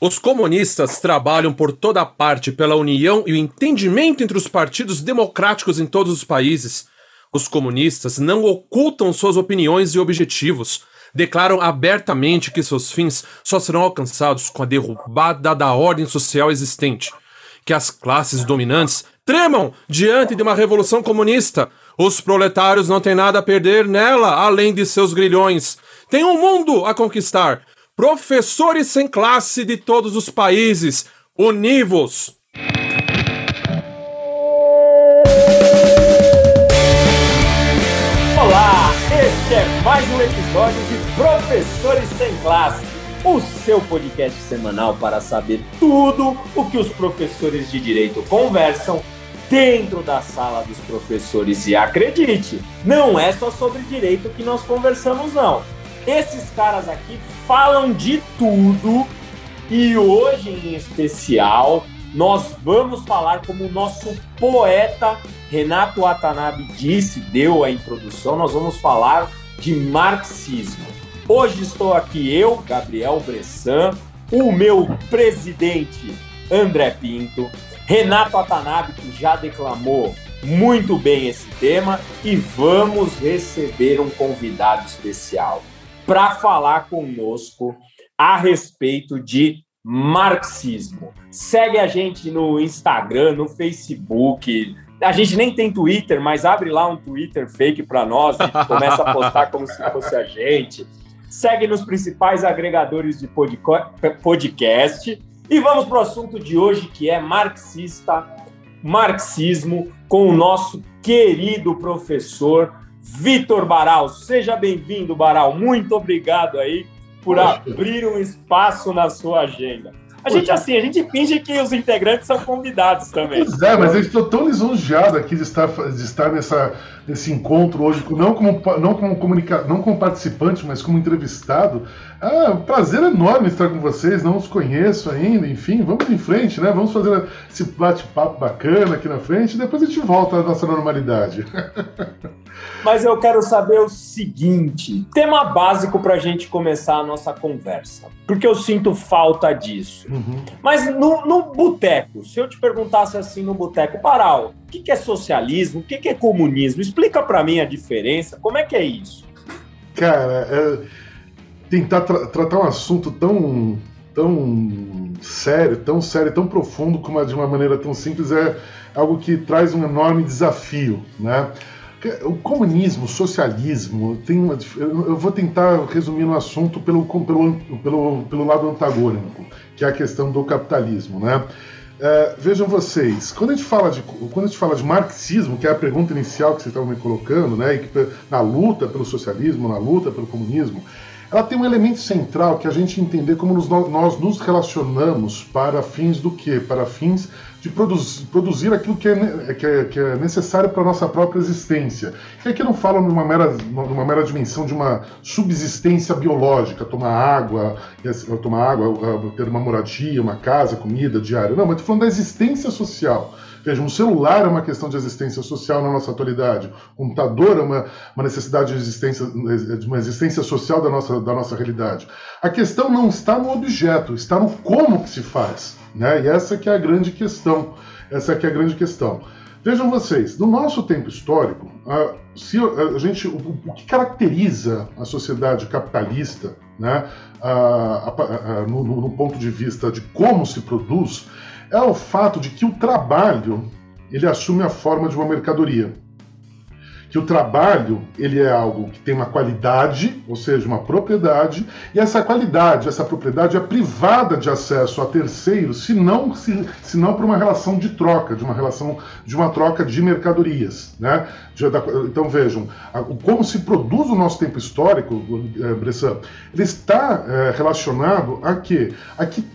Os comunistas trabalham por toda parte pela união e o entendimento entre os partidos democráticos em todos os países. Os comunistas não ocultam suas opiniões e objetivos. Declaram abertamente que seus fins só serão alcançados com a derrubada da ordem social existente. Que as classes dominantes tremam diante de uma revolução comunista. Os proletários não têm nada a perder nela além de seus grilhões. Tem um mundo a conquistar. Professores sem classe de todos os países. Univos! Olá, este é mais um episódio de Professores Sem Classe, o seu podcast semanal para saber tudo o que os professores de direito conversam dentro da sala dos professores. E acredite, não é só sobre direito que nós conversamos, não. Esses caras aqui falam de tudo e hoje em especial nós vamos falar como o nosso poeta Renato Watanabe disse, deu a introdução, nós vamos falar de marxismo. Hoje estou aqui eu, Gabriel Bressan, o meu presidente André Pinto, Renato Watanabe, que já declamou muito bem esse tema, e vamos receber um convidado especial para falar conosco a respeito de marxismo. Segue a gente no Instagram, no Facebook. A gente nem tem Twitter, mas abre lá um Twitter fake para nós e começa a postar como se fosse a gente. Segue nos principais agregadores de podcast. E vamos para o assunto de hoje, que é marxista, marxismo, com o nosso querido professor Vitor Baral. Seja bem-vindo, Baral. Muito obrigado aí por Poxa. abrir um espaço na sua agenda. A gente, assim, a gente finge que os integrantes são convidados também. Pois é, mas eu estou tão lisonjeado aqui de estar, de estar nessa, nesse encontro hoje, não como, não como, comunica, não como participante, mas como entrevistado. Ah, um prazer enorme estar com vocês, não os conheço ainda, enfim, vamos em frente, né? Vamos fazer esse bate-papo bacana aqui na frente e depois a gente volta à nossa normalidade. Mas eu quero saber o seguinte: tema básico para a gente começar a nossa conversa, porque eu sinto falta disso. Uhum. Mas no, no boteco, se eu te perguntasse assim no boteco, Paral, o que, que é socialismo? O que, que é comunismo? Explica para mim a diferença, como é que é isso? Cara, é, tentar tra tratar um assunto tão, tão sério, tão sério, tão profundo, como de uma maneira tão simples, é algo que traz um enorme desafio, né? O comunismo, o socialismo, tem uma, eu vou tentar resumir no assunto pelo, pelo, pelo, pelo lado antagônico, que é a questão do capitalismo. Né? É, vejam vocês, quando a, gente fala de, quando a gente fala de marxismo, que é a pergunta inicial que vocês estavam me colocando, né, que, na luta pelo socialismo, na luta pelo comunismo, ela tem um elemento central que a gente entender como nos, nós nos relacionamos para fins do quê? Para fins de produzir, produzir aquilo que é, que é, que é necessário para a nossa própria existência. E aqui não falo numa mera, numa mera dimensão de uma subsistência biológica, tomar água, tomar água, ter uma moradia, uma casa, comida diária. Não, mas estou falando da existência social. Veja, um celular é uma questão de existência social na nossa atualidade. O computador é uma, uma necessidade de, existência, de uma existência social da nossa, da nossa realidade. A questão não está no objeto, está no como que se faz. Né? E essa que é a grande questão. Essa que é a grande questão. Vejam vocês, no nosso tempo histórico, a, se a gente, o, o, que caracteriza a sociedade capitalista, né, a, a, no, no, ponto de vista de como se produz, é o fato de que o trabalho ele assume a forma de uma mercadoria que o trabalho ele é algo que tem uma qualidade, ou seja, uma propriedade, e essa qualidade, essa propriedade é privada de acesso a terceiros, se não, se, se não por uma relação de troca, de uma relação de uma troca de mercadorias, né? De, da, então vejam, a, como se produz o nosso tempo histórico, é, Bressan, ele está é, relacionado a que,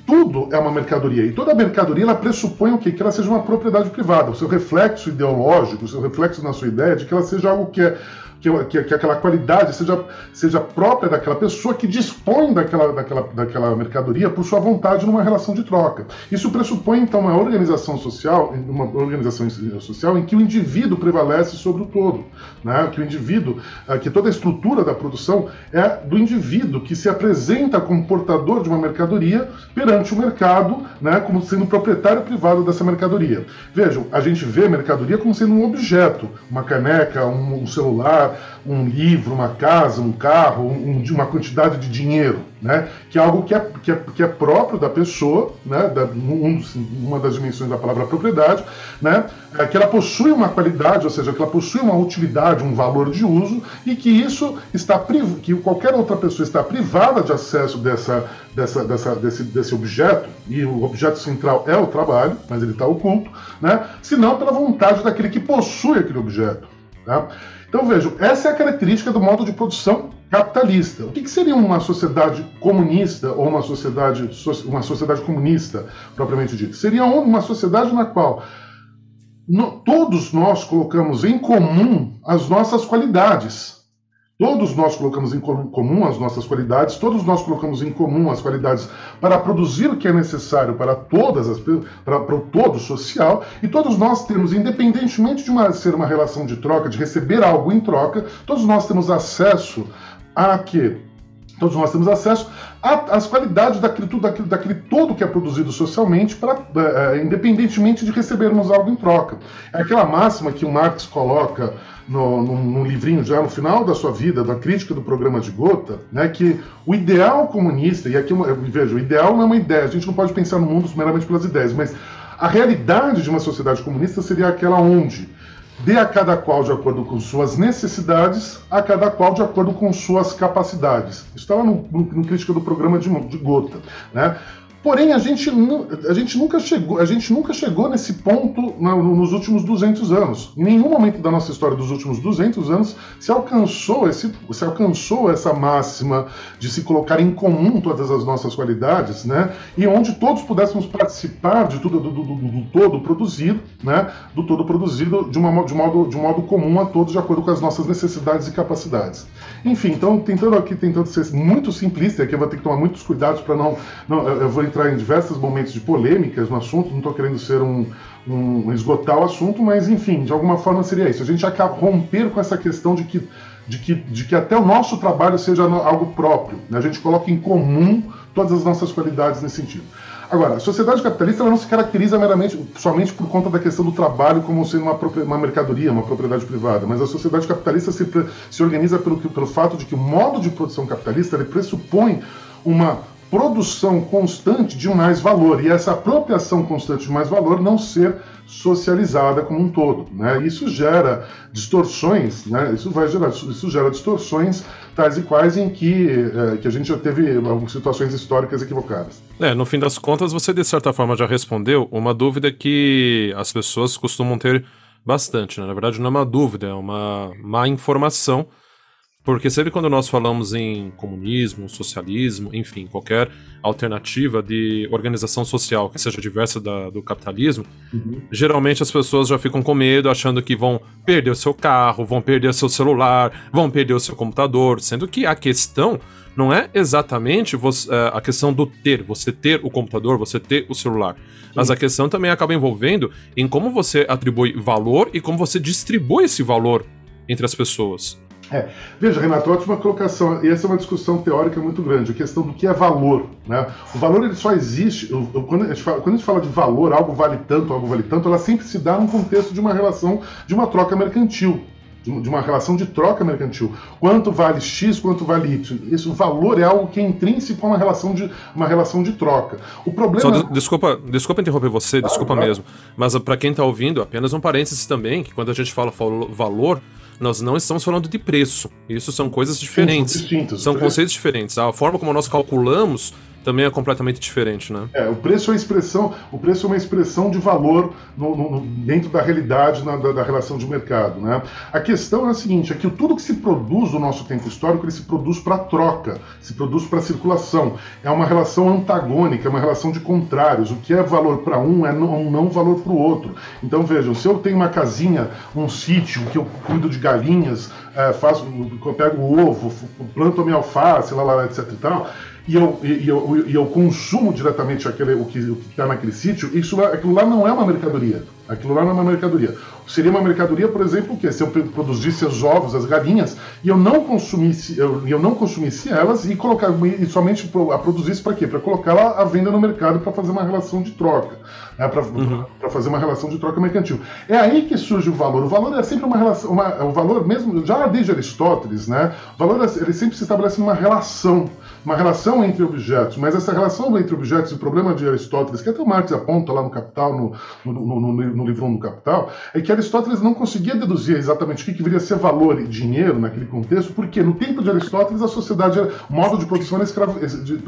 tudo é uma mercadoria e toda mercadoria ela pressupõe o quê? Que ela seja uma propriedade privada, o seu reflexo ideológico, o seu reflexo na sua ideia de que ela seja algo que é que, que, que, aquela qualidade seja, seja própria daquela pessoa que dispõe daquela, daquela, daquela mercadoria por sua vontade numa relação de troca. Isso pressupõe, então, uma organização social, uma organização social em que o indivíduo prevalece sobre o todo, né? que o indivíduo, eh, que toda a estrutura da produção é do indivíduo que se apresenta como portador de uma mercadoria perante o mercado, né? como sendo proprietário privado dessa mercadoria. Vejam, a gente vê mercadoria como sendo um objeto, uma caneca, um, um um livro, uma casa, um carro, um, uma quantidade de dinheiro, né? que é algo que é, que é, que é próprio da pessoa, né? da, um, uma das dimensões da palavra propriedade, né? É que ela possui uma qualidade, ou seja, que ela possui uma utilidade, um valor de uso, e que isso está que qualquer outra pessoa está privada de acesso dessa, dessa, dessa, desse, desse objeto, e o objeto central é o trabalho, mas ele está oculto, né? senão pela vontade daquele que possui aquele objeto. Tá? Então vejam, essa é a característica do modo de produção capitalista. O que, seria uma sociedade comunista ou uma sociedade, uma sociedade comunista, propriamente dita? Seria uma sociedade na qual no, todos nós colocamos em comum as nossas qualidades. Todos nós colocamos em comum as nossas qualidades, todos nós colocamos em comum as qualidades para produzir o que é necessário para todas as para, para o todo social, e todos nós temos, independentemente de uma, ser uma relação de troca, de receber algo em troca, todos nós temos acesso a que Todos nós temos acesso às qualidades daquilo, tudo, daquilo, daquele todo que é produzido socialmente, pra, é, independentemente de recebermos algo em troca. É aquela máxima que o Marx coloca no, no, livrinho já no final da sua vida, da crítica do programa de Gotha, né, que o ideal comunista, e aqui veja, o ideal não é uma ideia, a gente não pode pensar no mundo meramente pelas ideias, mas a realidade de uma sociedade comunista seria aquela onde dê a cada qual de acordo com suas necessidades, a cada qual de acordo com suas capacidades. Isso estava no, no, no crítica do programa de, de Gotha. Né? Porém, a gente, a gente, nunca, chegou, a gente nunca chegou nesse ponto nos últimos 200 anos. Em nenhum momento da nossa história dos últimos 200 anos se alcançou, esse, se alcançou essa máxima de se colocar em comum todas as nossas qualidades, né? e onde todos pudéssemos participar de tudo, do, do, do, do todo produzido, né? do todo produzido de, uma, de, modo, de modo comum a todos, de acordo com as nossas necessidades e capacidades. Enfim, então, tentando aqui, tentando ser muito simplista, aqui eu vou ter que tomar muitos cuidados para não, não. Eu vou entrar em diversos momentos de polêmicas no assunto, não estou querendo ser um, um, esgotar o assunto, mas enfim, de alguma forma seria isso. A gente acaba romper com essa questão de que, de que, de que até o nosso trabalho seja algo próprio. Né? A gente coloca em comum todas as nossas qualidades nesse sentido. Agora, a sociedade capitalista não se caracteriza meramente somente por conta da questão do trabalho como sendo uma, uma mercadoria, uma propriedade privada, mas a sociedade capitalista se, se organiza pelo, pelo fato de que o modo de produção capitalista pressupõe uma produção constante de mais valor e essa apropriação constante de mais valor não ser socializada como um todo. Né? Isso gera distorções, né? isso vai gerar, isso gera distorções tais e quais em que, é, que a gente já teve algumas situações históricas equivocadas. É, no fim das contas, você de certa forma já respondeu uma dúvida que as pessoas costumam ter bastante. Né? Na verdade, não é uma dúvida, é uma má informação porque sempre quando nós falamos em comunismo, socialismo, enfim, qualquer alternativa de organização social que seja diversa da, do capitalismo, uhum. geralmente as pessoas já ficam com medo, achando que vão perder o seu carro, vão perder o seu celular, vão perder o seu computador, sendo que a questão não é exatamente você, é, a questão do ter, você ter o computador, você ter o celular. Sim. Mas a questão também acaba envolvendo em como você atribui valor e como você distribui esse valor entre as pessoas. É. Veja, Renato, ótima colocação. E essa é uma discussão teórica muito grande, a questão do que é valor. Né? O valor ele só existe. Quando a, gente fala, quando a gente fala de valor, algo vale tanto, algo vale tanto, ela sempre se dá num contexto de uma relação, de uma troca mercantil. De uma relação de troca mercantil. Quanto vale X, quanto vale Y. Esse valor é algo que é intrínseco a uma relação de, uma relação de troca. O problema. De, desculpa, desculpa interromper você, claro, desculpa claro. mesmo. Mas para quem está ouvindo, apenas um parênteses também, que quando a gente fala valor, nós não estamos falando de preço. Isso são coisas diferentes. Sim, são, são conceitos diferentes. A forma como nós calculamos também é completamente diferente, né? É, o preço é expressão, o preço é uma expressão de valor no, no, dentro da realidade na, da, da, relação de mercado, né? A questão é a seguinte, é que tudo que se produz no nosso tempo histórico, ele se produz para troca, se produz para circulação. É uma relação antagônica, é uma relação de contrários. O que é valor para um é não, um não valor para o outro. Então vejam, se eu tenho uma casinha, um sítio que eu cuido de galinhas, é, faço, eu pego o ovo, planto a minha alface, lá, lá, etc e tal, e eu, e, eu, e eu consumo diretamente aquele, o que está naquele sítio, isso, aquilo lá não é uma mercadoria. Aquilo lá não é uma mercadoria. Seria uma mercadoria, por exemplo, que se eu produzisse os ovos, as galinhas, e eu não consumisse, eu, eu não consumisse elas e colocar e somente a produzisse para quê? Para colocar lá à venda no mercado para fazer uma relação de troca, né? para uhum. fazer uma relação de troca mercantil. É aí que surge o valor. O valor é sempre uma relação, uma, o valor mesmo já desde Aristóteles, né? O valor é, ele sempre se estabelece numa relação uma relação entre objetos, mas essa relação entre objetos, o problema de Aristóteles, que até o Marx aponta lá no Capital, no, no, no, no livro 1 do Capital, é que Aristóteles não conseguia deduzir exatamente o que, que viria a ser valor e dinheiro naquele contexto, porque no tempo de Aristóteles a sociedade, o modo de produção era escravo,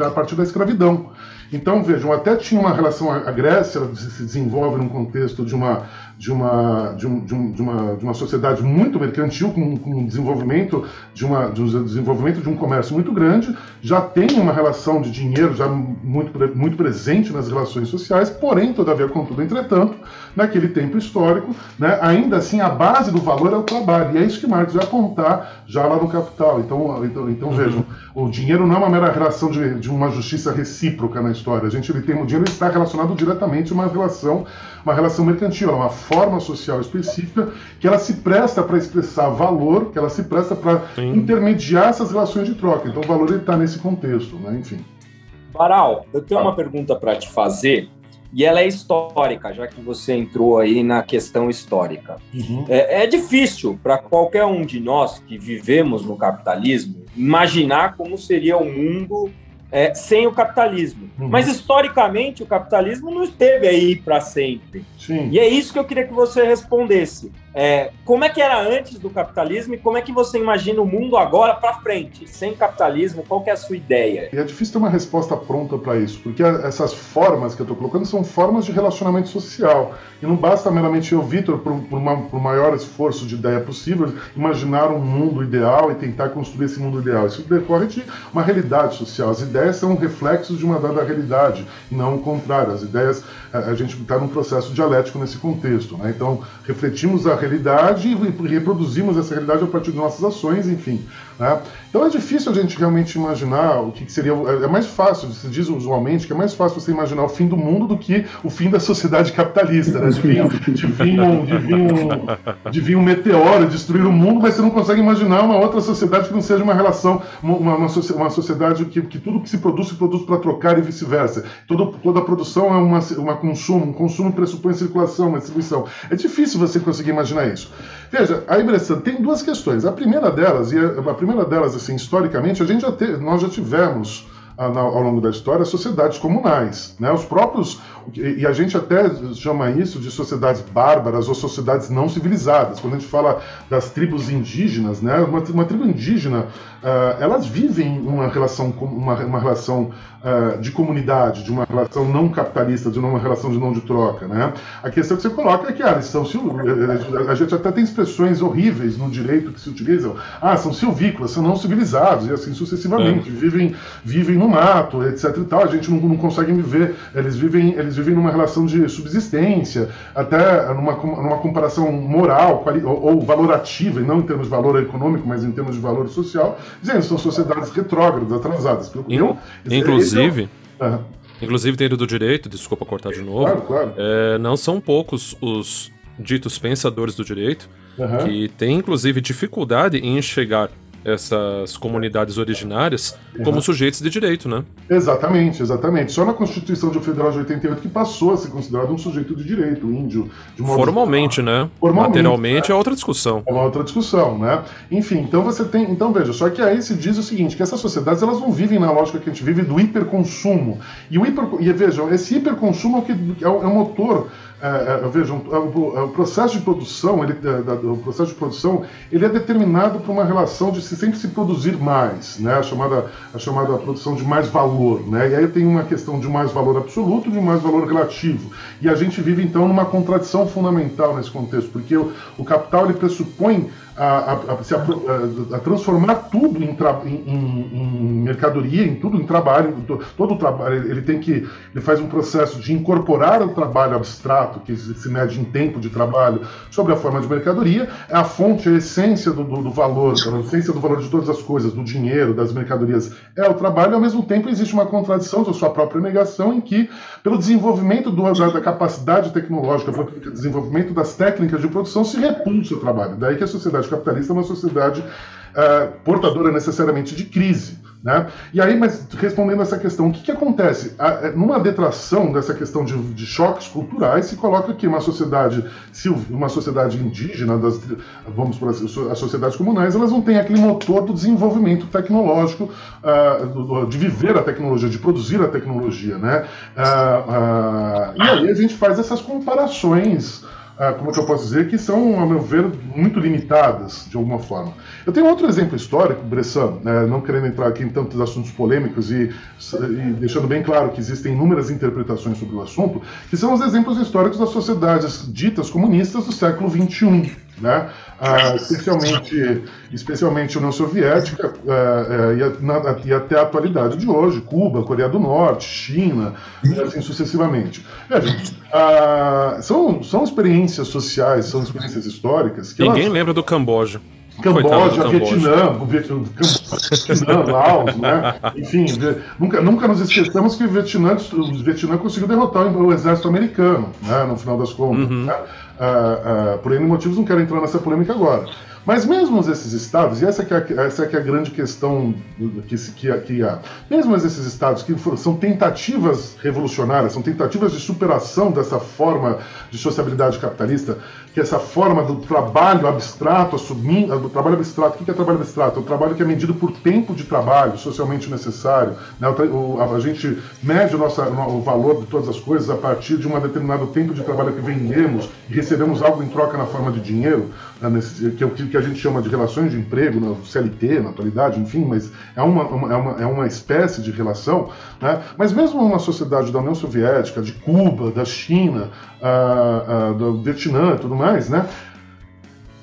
a partir da escravidão. Então, vejam, até tinha uma relação, a Grécia se desenvolve num contexto de uma de uma, de, um, de, um, de, uma, de uma sociedade muito mercantil, com, com desenvolvimento de, uma, de um desenvolvimento de um comércio muito grande, já tem uma relação de dinheiro já muito, muito presente nas relações sociais, porém, todavia, contudo, entretanto, naquele tempo histórico, né, ainda assim a base do valor é o trabalho, e é isso que Marx vai apontar já lá no Capital. Então, então, então uhum. vejam, o dinheiro não é uma mera relação de, de uma justiça recíproca na história, a gente ele tem, o dinheiro está relacionado diretamente a uma relação, uma relação mercantil, é uma forma social específica que ela se presta para expressar valor, que ela se presta para intermediar essas relações de troca. Então o valor está nesse contexto, né? enfim. Baral, eu tenho ah. uma pergunta para te fazer e ela é histórica, já que você entrou aí na questão histórica. Uhum. É, é, difícil para qualquer um de nós que vivemos no capitalismo imaginar como seria o mundo é, sem o capitalismo. Uhum. Mas historicamente o capitalismo não esteve aí para sempre. Sim. E é isso que eu queria que você respondesse. É, como é que era antes do capitalismo e como é que você imagina o mundo agora para frente, sem capitalismo? Qual é a sua ideia? E é difícil ter uma resposta pronta para isso, porque essas formas que eu estou colocando são formas de relacionamento social. E não basta meramente eu, Vitor, por, por, por maior esforço de ideia possível, imaginar um mundo ideal e tentar construir esse mundo ideal. Isso decorre de uma realidade social. As ideias são reflexos de uma dada realidade, não o contrário. As ideias, a, a gente está num processo dialético nesse contexto. Né? Então, refletimos a realidade e reproduzimos essa realidade a partir de nossas ações, enfim. Né? Então é difícil a gente realmente imaginar o que, seria. É mais fácil, se diz usualmente que é mais fácil você imaginar o fim do mundo do que o fim da sociedade capitalista. Né? De, vir, de, vir um, de, vir um, de vir um meteoro destruir o mundo, mas você não consegue imaginar uma outra sociedade que não seja uma relação, uma, uma, uma sociedade que, que tudo que se produz se produz para trocar e vice-versa. Toda, toda produção é uma, uma consumo, um consumo pressupõe circulação, uma distribuição. É difícil você conseguir imaginar isso. Veja, a Bressan tem duas questões. A primeira delas, e a, a primeira delas, assim, historicamente, a gente já te, nós já tivemos ao longo da história sociedades comunais. Né? Os próprios. E a gente até chama isso de sociedades bárbaras ou sociedades não civilizadas. Quando a gente fala das tribos indígenas, né? uma, uma tribo indígena, uh, elas vivem uma relação, uma, uma relação uh, de comunidade, de uma relação não capitalista, de uma relação de não de troca. Né? A questão que você coloca é que ah, são, a gente até tem expressões horríveis no direito que se utilizam. Ah, são silvícolas, são não civilizados, e assim sucessivamente. É. Vivem, vivem no mato, etc e tal, a gente não, não consegue viver, eles vivem, eles vivem numa relação de subsistência, até numa, numa comparação moral ou, ou valorativa, e não em termos de valor econômico, mas em termos de valor social, dizendo são sociedades retrógradas, atrasadas. Eu, inclusive, inclusive dentro do direito, desculpa cortar de novo, claro, claro. É, não são poucos os ditos pensadores do direito uhum. que têm inclusive dificuldade em enxergar essas comunidades originárias uhum. como sujeitos de direito, né? Exatamente, exatamente. Só na Constituição de Federal de 88 que passou a ser considerado um sujeito de direito, índio. De Formalmente, né? Formalmente, Materialmente né? é outra discussão. É uma outra discussão, né? Enfim, então você tem. Então veja, só que aí se diz o seguinte: que essas sociedades elas não vivem na lógica que a gente vive do hiperconsumo. E o hiper, e vejam, esse hiperconsumo é o, que, é o, é o motor é, é, vejam, o, o, processo de produção, ele, o processo de produção, ele é determinado por uma relação de se, sempre se produzir mais, né? A chamada, a chamada produção de mais valor, né? E aí tem uma questão de mais valor absoluto de mais valor relativo. E a gente vive então numa contradição fundamental nesse contexto, porque o, o capital ele pressupõe a, a, a, transformar tudo em, em, em, mercadoria, em tudo em trabalho, todo o trabalho ele tem que ele faz um processo de incorporar o trabalho abstrato que se mede em tempo de trabalho sobre a forma de mercadoria, é a fonte, a essência do, do, do valor, a essência do valor de todas as coisas, do dinheiro, das mercadorias é o trabalho. E, ao mesmo tempo existe uma contradição da sua própria negação em que pelo desenvolvimento do, da capacidade tecnológica, pelo desenvolvimento das técnicas de produção se repulsa o trabalho. Daí que a sociedade sociedade capitalista é uma sociedade uh, portadora necessariamente de crise. Né? E aí, mas respondendo essa questão, o que, que acontece? A, é, numa detração dessa questão de, de, choques culturais, se coloca que uma sociedade, uma sociedade indígena, das, vamos por assim, as sociedades comunais, elas não têm aquele motor do desenvolvimento tecnológico, uh, do, de viver a tecnologia, de produzir a tecnologia. Né? Uh, e aí a gente faz essas comparações como é que eu posso dizer, que são, a meu ver, muito limitadas, de alguma forma. Eu tenho outro exemplo histórico, Bressan, né, não querendo entrar aqui em tantos assuntos polêmicos e, e, deixando bem claro que existem inúmeras interpretações sobre o assunto, que são os exemplos históricos das sociedades ditas comunistas do século XXI. Né? Ah, especialmente, especialmente a União Soviética ah, e, na, e, até a atualidade de hoje, Cuba, Coreia do Norte, China, e assim sucessivamente. Veja, ah, são, são experiências sociais, são experiências históricas que Ninguém elas... lembra do Camboja. Camboja, Vietnã, Vietnã, Laos, né? Enfim, nunca, nunca nos esqueçamos que o Vietnã, o Vietnã conseguiu derrotar o exército americano, né? No final das contas. Uhum. Né? Uh, uh, por N motivos, não quero entrar nessa polêmica agora. Mas mesmo esses estados, e essa é, a, essa é, é a grande questão que, que, que há, mesmo esses estados que são tentativas revolucionárias, são tentativas de superação dessa forma de sociabilidade capitalista, que essa forma do trabalho abstrato, assumindo, do trabalho abstrato, o que é trabalho abstrato? É o trabalho que é medido por tempo de trabalho socialmente necessário. Né? O, a, a, gente mede o, nosso, o valor de todas as coisas a partir de um determinado tempo de trabalho que vendemos e recebemos algo em troca na forma de dinheiro, né? Nesse, que é o que a gente chama de relações de emprego, no CLT, na atualidade, enfim, mas é uma, uma, é uma, é uma espécie de relação. Né? Mas mesmo uma sociedade da União Soviética, de Cuba, da China, uh, uh, do Vietnã e tudo mais, né?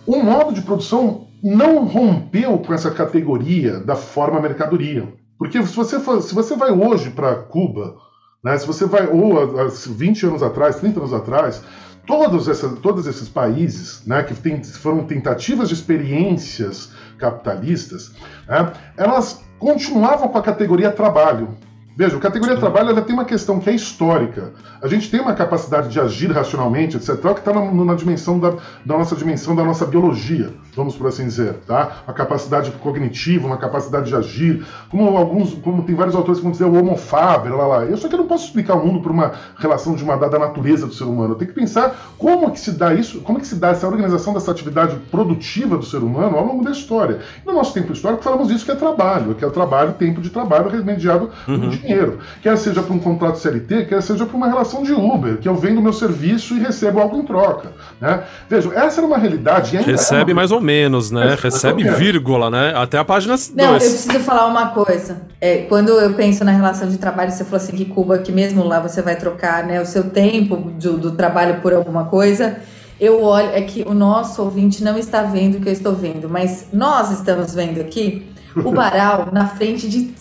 o modo de produção não rompeu com essa categoria da forma mercadoria. Porque se você, for, se você vai hoje para Cuba, né, se você vai, ou há 20 anos atrás, 30 anos atrás, todos, essa, todos esses países né, que tem, foram tentativas de experiências capitalistas, né, elas continuavam com a categoria trabalho. Veja, a categoria trabalho ela tem uma questão que é histórica. A gente tem uma capacidade de agir racionalmente, etc., que está na, na, dimensão da, da, nossa dimensão da nossa biologia, vamos por assim dizer, tá? Uma capacidade cognitiva, uma capacidade de agir, como alguns, como tem vários autores que vão dizer o homo faber, lá, lá. Eu só que eu não posso explicar o mundo por uma relação de uma dada natureza do ser humano. Eu tenho que pensar como que se dá isso, como que se dá essa organização dessa atividade produtiva do ser humano ao longo da história. E no nosso tempo histórico falamos isso que é trabalho, que é o trabalho, tempo de trabalho remediado uhum dinheiro. Quer seja para um contrato CLT, quer seja para uma relação de Uber, que eu vendo meu serviço e recebo algo em troca. Né? Vejam, essa era uma realidade. Recebe é uma... mais ou menos, né? Recebe vírgula, né? Até a página 2. Não, eu preciso falar uma coisa. É, quando eu penso na relação de trabalho, você falou assim que Cuba, que mesmo lá você vai trocar né, o seu tempo do, do trabalho por alguma coisa eu olho, é que o nosso ouvinte não está vendo o que eu estou vendo, mas nós estamos vendo aqui o Baral na frente de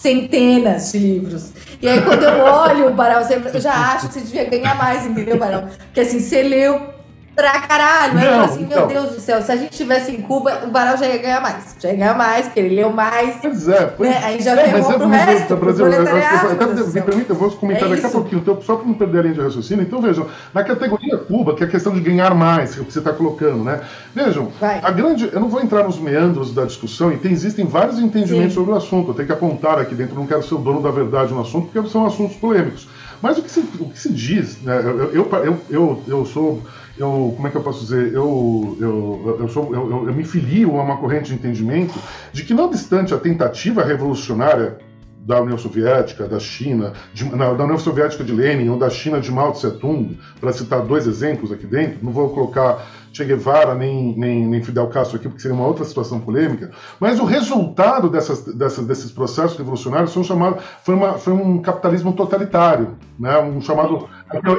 centenas de livros. E aí, quando eu olho o Barão, eu já acho que você devia ganhar mais, entendeu, Barão? Porque assim, você leu pra caralho. Não, eu falo assim, então... meu Deus do céu, se a gente estivesse em Cuba, o Barão já ia ganhar mais. Já ia ganhar mais, porque ele leu mais. Pois é. Pois... Né? Aí já é, ferrou pro resto, tá, Brasil, eu, me permita, eu vou comentar é daqui a pouquinho, então, só para não perder a linha de raciocínio. Então, vejam, na categoria Cuba, que é a questão de ganhar mais, que é o que você está colocando, né? Vejam, Vai. a grande... Eu não vou entrar nos meandros da discussão, e tem, existem vários entendimentos Sim. sobre o assunto. Eu tenho que apontar aqui dentro, não quero ser o dono da verdade no assunto, porque são assuntos polêmicos. Mas o que se, o que se diz, né? eu, eu, eu, eu, eu sou eu, como é que eu posso dizer, eu, eu, eu, sou, eu, eu, me filio a uma corrente de entendimento de que, não obstante a tentativa revolucionária da União Soviética, da China, de, da União Soviética de Lenin ou da China de Mao Tse Tung, para citar dois exemplos aqui dentro, não vou colocar Che Guevara nem, nem, nem, Fidel Castro aqui, porque seria uma outra situação polêmica, mas o resultado dessas, dessas, desses processos revolucionários foi um, chamado, foi, uma, foi um capitalismo totalitário, né? um chamado.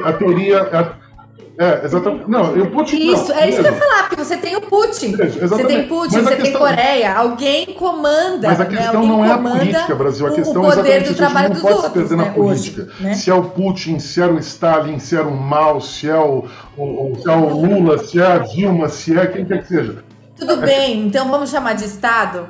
A teoria. A, é, exatamente. Não, o Putin. Isso, não, é isso que eu ia falar, porque você tem o Putin. Você tem Putin, você questão... tem Coreia. Alguém comanda. Mas a né? questão né? não é a política, Brasil. A questão o poder é do trabalho dos outros. perder né? na política. Hoje, né? Se é o Putin, se é o Stalin, se é o Mao, se é o, o, se é o Lula, se é a Dilma, se é quem quer que seja. Tudo é bem, então vamos chamar de Estado?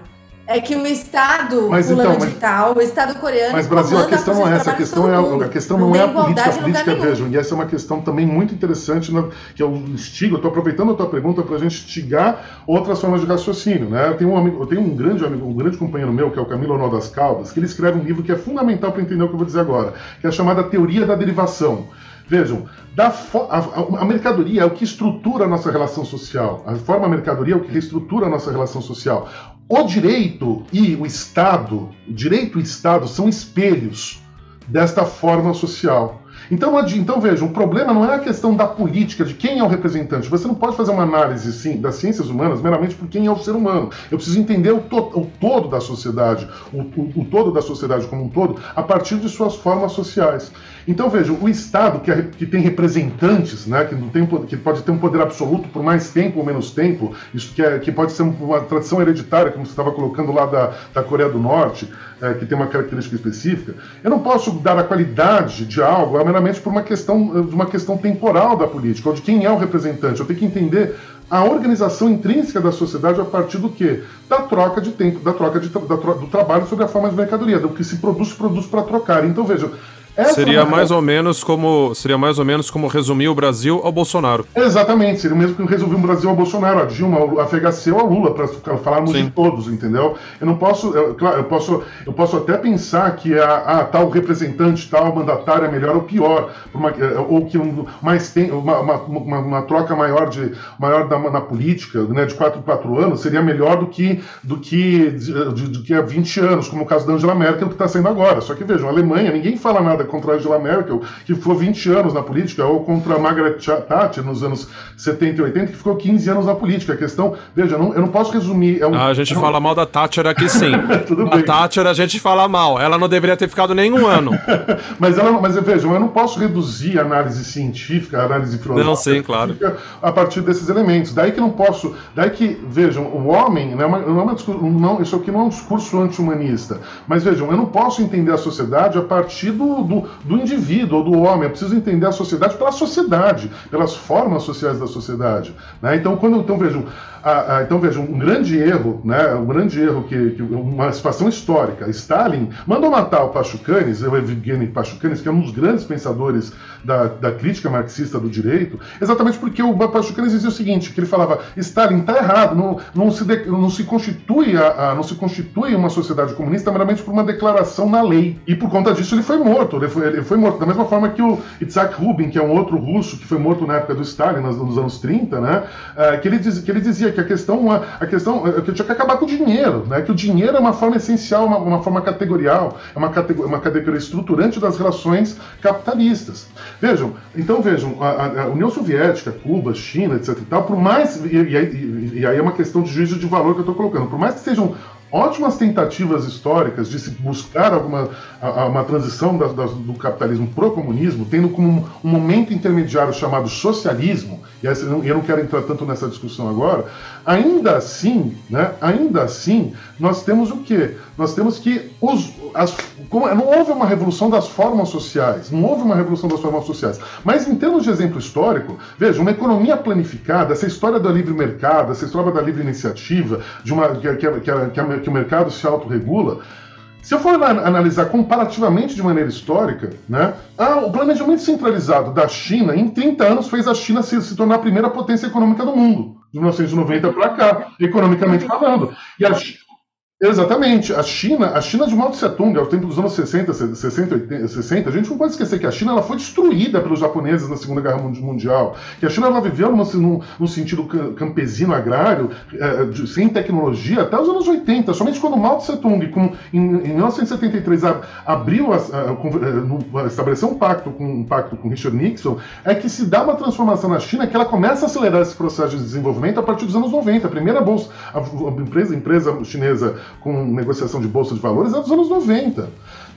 É que o Estado mas, então, mas, de tal, o Estado coreano. Mas Brasil, a questão não é essa, a questão, é, a questão não, não é a política, a política vejam, e essa é uma questão também muito interessante, né, que eu instigo, eu estou aproveitando a tua pergunta para a gente instigar outras formas de raciocínio. Né? Eu, tenho um amigo, eu tenho um grande amigo, um grande companheiro meu, que é o Camilo Honor das Caldas, que ele escreve um livro que é fundamental para entender o que eu vou dizer agora, que é a chamada Teoria da Derivação. Vejam, da a, a, mercadoria é o que estrutura a nossa relação social. A forma mercadoria é o que reestrutura a nossa relação social. O direito e o Estado, o direito e o Estado são espelhos desta forma social. Então, então veja, o problema não é a questão da política, de quem é o representante. Você não pode fazer uma análise sim, das ciências humanas meramente por quem é o ser humano. Eu preciso entender o, to o todo da sociedade, o, o, o, todo da sociedade como um todo, a partir de suas formas sociais. Então veja, o Estado que, é, que tem representantes, né, que, não tem, que pode ter um poder absoluto por mais tempo ou menos tempo, isso que, é, que pode ser uma tradição hereditária, como você estava colocando lá da, da Coreia do Norte, é, que tem uma característica específica, eu não posso dar a qualidade de algo meramente por uma questão, uma questão temporal da política, ou de quem é o representante. Eu tenho que entender a organização intrínseca da sociedade a partir do quê? Da troca de tempo, da troca de, da, do trabalho sobre a forma de mercadoria, do que se produz, produz para trocar. Então, veja, essa seria mais ou menos como seria mais ou menos como resumir o Brasil ao Bolsonaro. Exatamente, seria o mesmo que resumir o Brasil ao Bolsonaro, a Dilma, a FHC ou a Lula, para falarmos Sim. de todos, entendeu? Eu não posso, eu, claro, eu posso, eu posso até pensar que a, a tal representante, tal mandatário é melhor ou pior, uma, ou que um, mais tem uma, uma, uma, troca maior de maior da, na política, né, de 4 em 4 anos, seria melhor do que do que de, de, de que há 20 anos, como o caso da Angela Merkel que está sendo agora. Só que vejam, a Alemanha, ninguém fala nada contra a Angela Merkel, que ficou 20 anos na política, ou contra a Margaret Thatcher nos anos 70 e 80, que ficou 15 anos na política. A questão, veja, eu não, eu não posso resumir. É um, ah, a gente é um... fala mal da Thatcher aqui sim. A bem. Thatcher a gente fala mal. Ela não deveria ter ficado nenhum ano. mas, ela, mas vejam, eu não posso reduzir a análise científica, a análise filosófica. Não, sim, claro. A partir desses elementos. Daí que não posso. Daí que, vejam, o homem, não é uma, não é uma não, isso aqui não é um discurso anti-humanista. Mas vejam, eu não posso entender a sociedade a partir do, do, do indivíduo ou do homem. Eu preciso entender a sociedade pela sociedade, pelas formas sociais da sociedade. Né? Então, quando então vejam, a, a, então vejam, um grande erro, né? Um grande erro que, que uma situação histórica. Stalin mandou matar o Pachucanes, o Evgeny Pachucanes, que é um dos grandes pensadores da, da crítica marxista do direito, exatamente porque o Pachucanes dizia o seguinte, que ele falava, Stalin está errado, não, não, se de, não se constitui a, a, não se constitui uma sociedade comunista meramente por uma declaração na lei. E por conta disso ele foi morto. Ele foi, ele foi morto da mesma forma que o Itzhak Rubin, que é um outro russo que foi morto na época do Stalin, nos, nos anos 30, né? É, que, ele diz, que ele dizia que a questão, a questão é que tinha que acabar com o dinheiro, né? Que o dinheiro é uma forma essencial, uma, uma forma categorial, é uma categoria, uma categoria estruturante das relações capitalistas. Vejam, então vejam, a, a União Soviética, Cuba, China, etc. E tal, por mais e, e, e aí é uma questão de juízo de valor que eu estou colocando, por mais que sejam ótimas tentativas históricas de se buscar alguma uma transição das, das, do capitalismo para o comunismo, tendo como um, um, momento intermediário chamado socialismo, e eu não quero entrar tanto nessa discussão agora, ainda assim, né, ainda assim, nós temos o quê? Nós temos que os, as, como, não houve uma revolução das formas sociais, não houve uma revolução das formas sociais, mas em termos de exemplo histórico, veja, uma economia planificada, essa história do livre mercado, essa história da livre iniciativa, de uma que, que, que, que o mercado se autorregula, se eu for analisar comparativamente de maneira histórica, né, ah, o planejamento centralizado da China, em 30 anos, fez a China se, se tornar a primeira potência econômica do mundo, de 1990 para cá, economicamente falando. E a, Exatamente. A China, a China de Mao Tse Tung, ao tempo dos anos 60, 60, 80, 60, a gente não pode esquecer que a China ela foi destruída pelos japoneses na Segunda Guerra Mundial. Que a China ela viveu no, no sentido campesino agrário, é, de, sem tecnologia, até os anos 80. Somente quando Mao Tse Tung, com, em, em 1973, a, abriu, a, a, estabeleceu um pacto com um pacto com Richard Nixon, é que se dá uma transformação na China que ela começa a acelerar esse processo de desenvolvimento a partir dos anos 90. A primeira bolsa, a, empresa, a empresa chinesa com negociação de bolsa de valores é dos anos 90.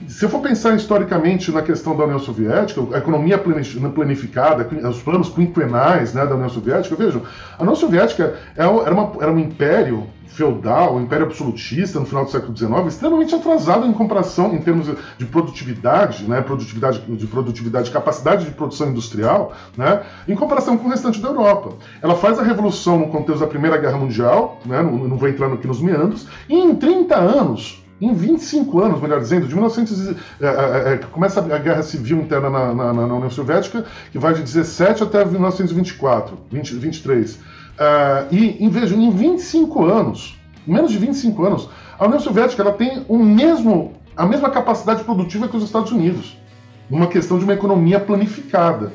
Se eu for pensar historicamente na questão da União Soviética, a economia planificada, os planos quinquenais né, da União Soviética, vejam, a União Soviética é era, uma, era um império feudal, um império absolutista no final do século XIX, extremamente atrasado em comparação em termos de produtividade, né, produtividade, de produtividade, capacidade de produção industrial, né, em comparação com o restante da Europa. Ela faz a revolução no contexto da Primeira Guerra Mundial, né, não, não vou entrar aqui nos meandros, e em 30 anos em 25 anos, melhor dizendo, de 1900, é, é, é, começa a guerra civil interna na, na, na, União Soviética, que vai de 17 até 1924, 20, 23. Uh, e, em, vejam, em 25 anos, menos de 25 anos, a União Soviética ela tem o mesmo, a mesma capacidade produtiva que os Estados Unidos, numa questão de uma economia planificada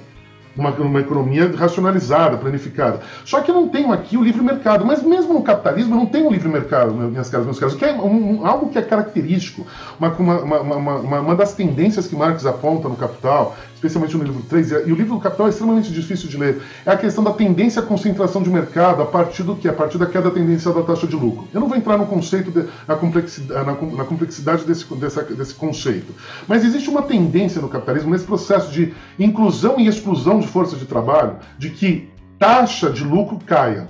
uma, uma economia racionalizada, planificada. Só que eu não tenho aqui o livre mercado, mas mesmo no capitalismo eu não tenho o livre mercado, minhas caras, meus caros, que é um, algo que é característico, uma, uma, uma, uma, das tendências que Marx aponta no Capital, especialmente no livro 3, e o livro do Capital é extremamente difícil de ler, é a questão da tendência à concentração de mercado a partir do que? A partir da queda tendencial da taxa de lucro. Eu não vou entrar no conceito, de, na, complexidade, na, na complexidade desse, desse, desse conceito, mas existe uma tendência no capitalismo, nesse processo de inclusão e exclusão de força de trabalho, de que taxa de lucro caia.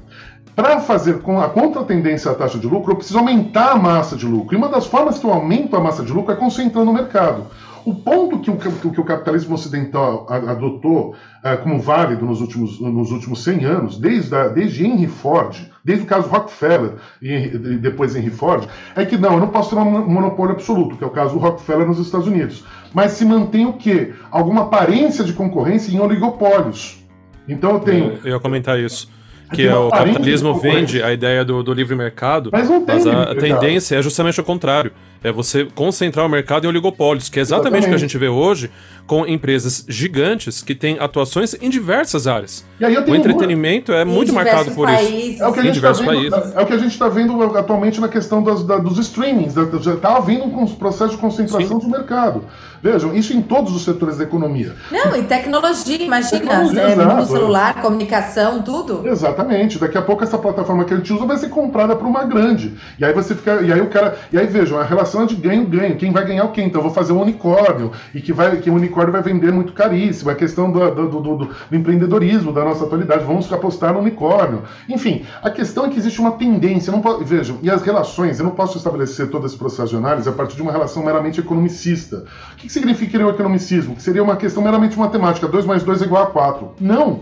Para fazer com a contratendência à taxa de lucro, eu preciso aumentar a massa de lucro. E uma das formas que eu aumento a massa de lucro é concentrando o mercado. O ponto que o, que o capitalismo ocidental adotou uh, como válido nos últimos, nos últimos 100 anos, desde, a, desde Henry Ford, desde o caso Rockefeller e, depois Henry Ford, é que não, eu não posso ter um monopólio absoluto, que é o caso do Rockefeller nos Estados Unidos. Mas se mantém o quê? Alguma aparência de concorrência em oligopólios. Então eu tenho. Eu ia comentar isso que é o capitalismo vende a ideia do, do livre mercado, mas, não tem mas a, a tendência é justamente o contrário. É você concentrar o mercado em oligopólios, que é exatamente, exatamente. o que a gente vê hoje com empresas gigantes que têm atuações em diversas áreas. o entretenimento é muito marcado por países. isso. É o que a gente tá vendo, é o que a gente está vendo atualmente na questão das, da, dos streamings. Já está havendo um processo de concentração Sim. de mercado. Vejam, isso em todos os setores da economia. Não, e tecnologia, imagina, tecnologia, é, no celular, comunicação, tudo. Exatamente. Daqui a pouco essa plataforma que a gente usa vai ser comprada por uma grande. E aí você fica. E aí o cara. E aí vejam, a relação é de ganho-ganho. Quem vai ganhar o quê? Então eu vou fazer um unicórnio. E que, vai, que o unicórnio vai vender muito caríssimo. É questão do, do, do, do, do empreendedorismo da nossa atualidade. Vamos apostar no unicórnio. Enfim, a questão é que existe uma tendência. Não pode, vejam, e as relações, eu não posso estabelecer todo esse processo de análise a partir de uma relação meramente economicista. O que que significa o economicismo? Que seria uma questão meramente matemática, 2 mais 2 é igual a 4. Não!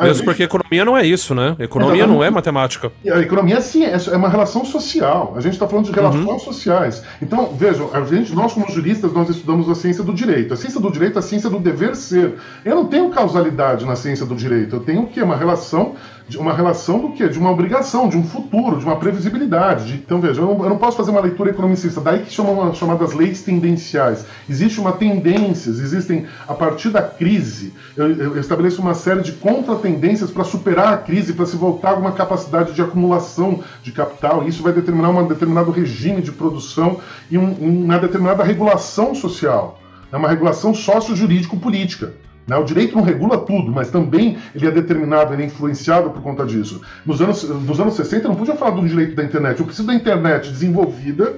Mesmo gente... porque economia não é isso, né? Economia Exatamente. não é matemática. A economia, sim, é, é uma relação social. A gente está falando de relações uhum. sociais. Então, vejam, a gente, nós como juristas, nós estudamos a ciência do direito. A ciência do direito é a ciência do dever ser. Eu não tenho causalidade na ciência do direito. Eu tenho o quê? Uma relação de uma relação do quê? De uma obrigação, de um futuro, de uma previsibilidade. De, então, veja, eu não, eu não, posso fazer uma leitura economicista, daí que chamam chamadas leis tendenciais. Existe uma tendência, existem, a partir da crise, eu, eu estabeleço uma série de contratendências para superar a crise, para se voltar a alguma capacidade de acumulação de capital, e isso vai determinar um determinado regime de produção e um, uma determinada regulação social. É uma regulação sócio-jurídico-política. Né? O direito não regula tudo, mas também ele é determinado, ele é influenciado por conta disso. Nos anos, nos anos 60 eu não podia falar do direito da internet. Eu preciso da internet desenvolvida,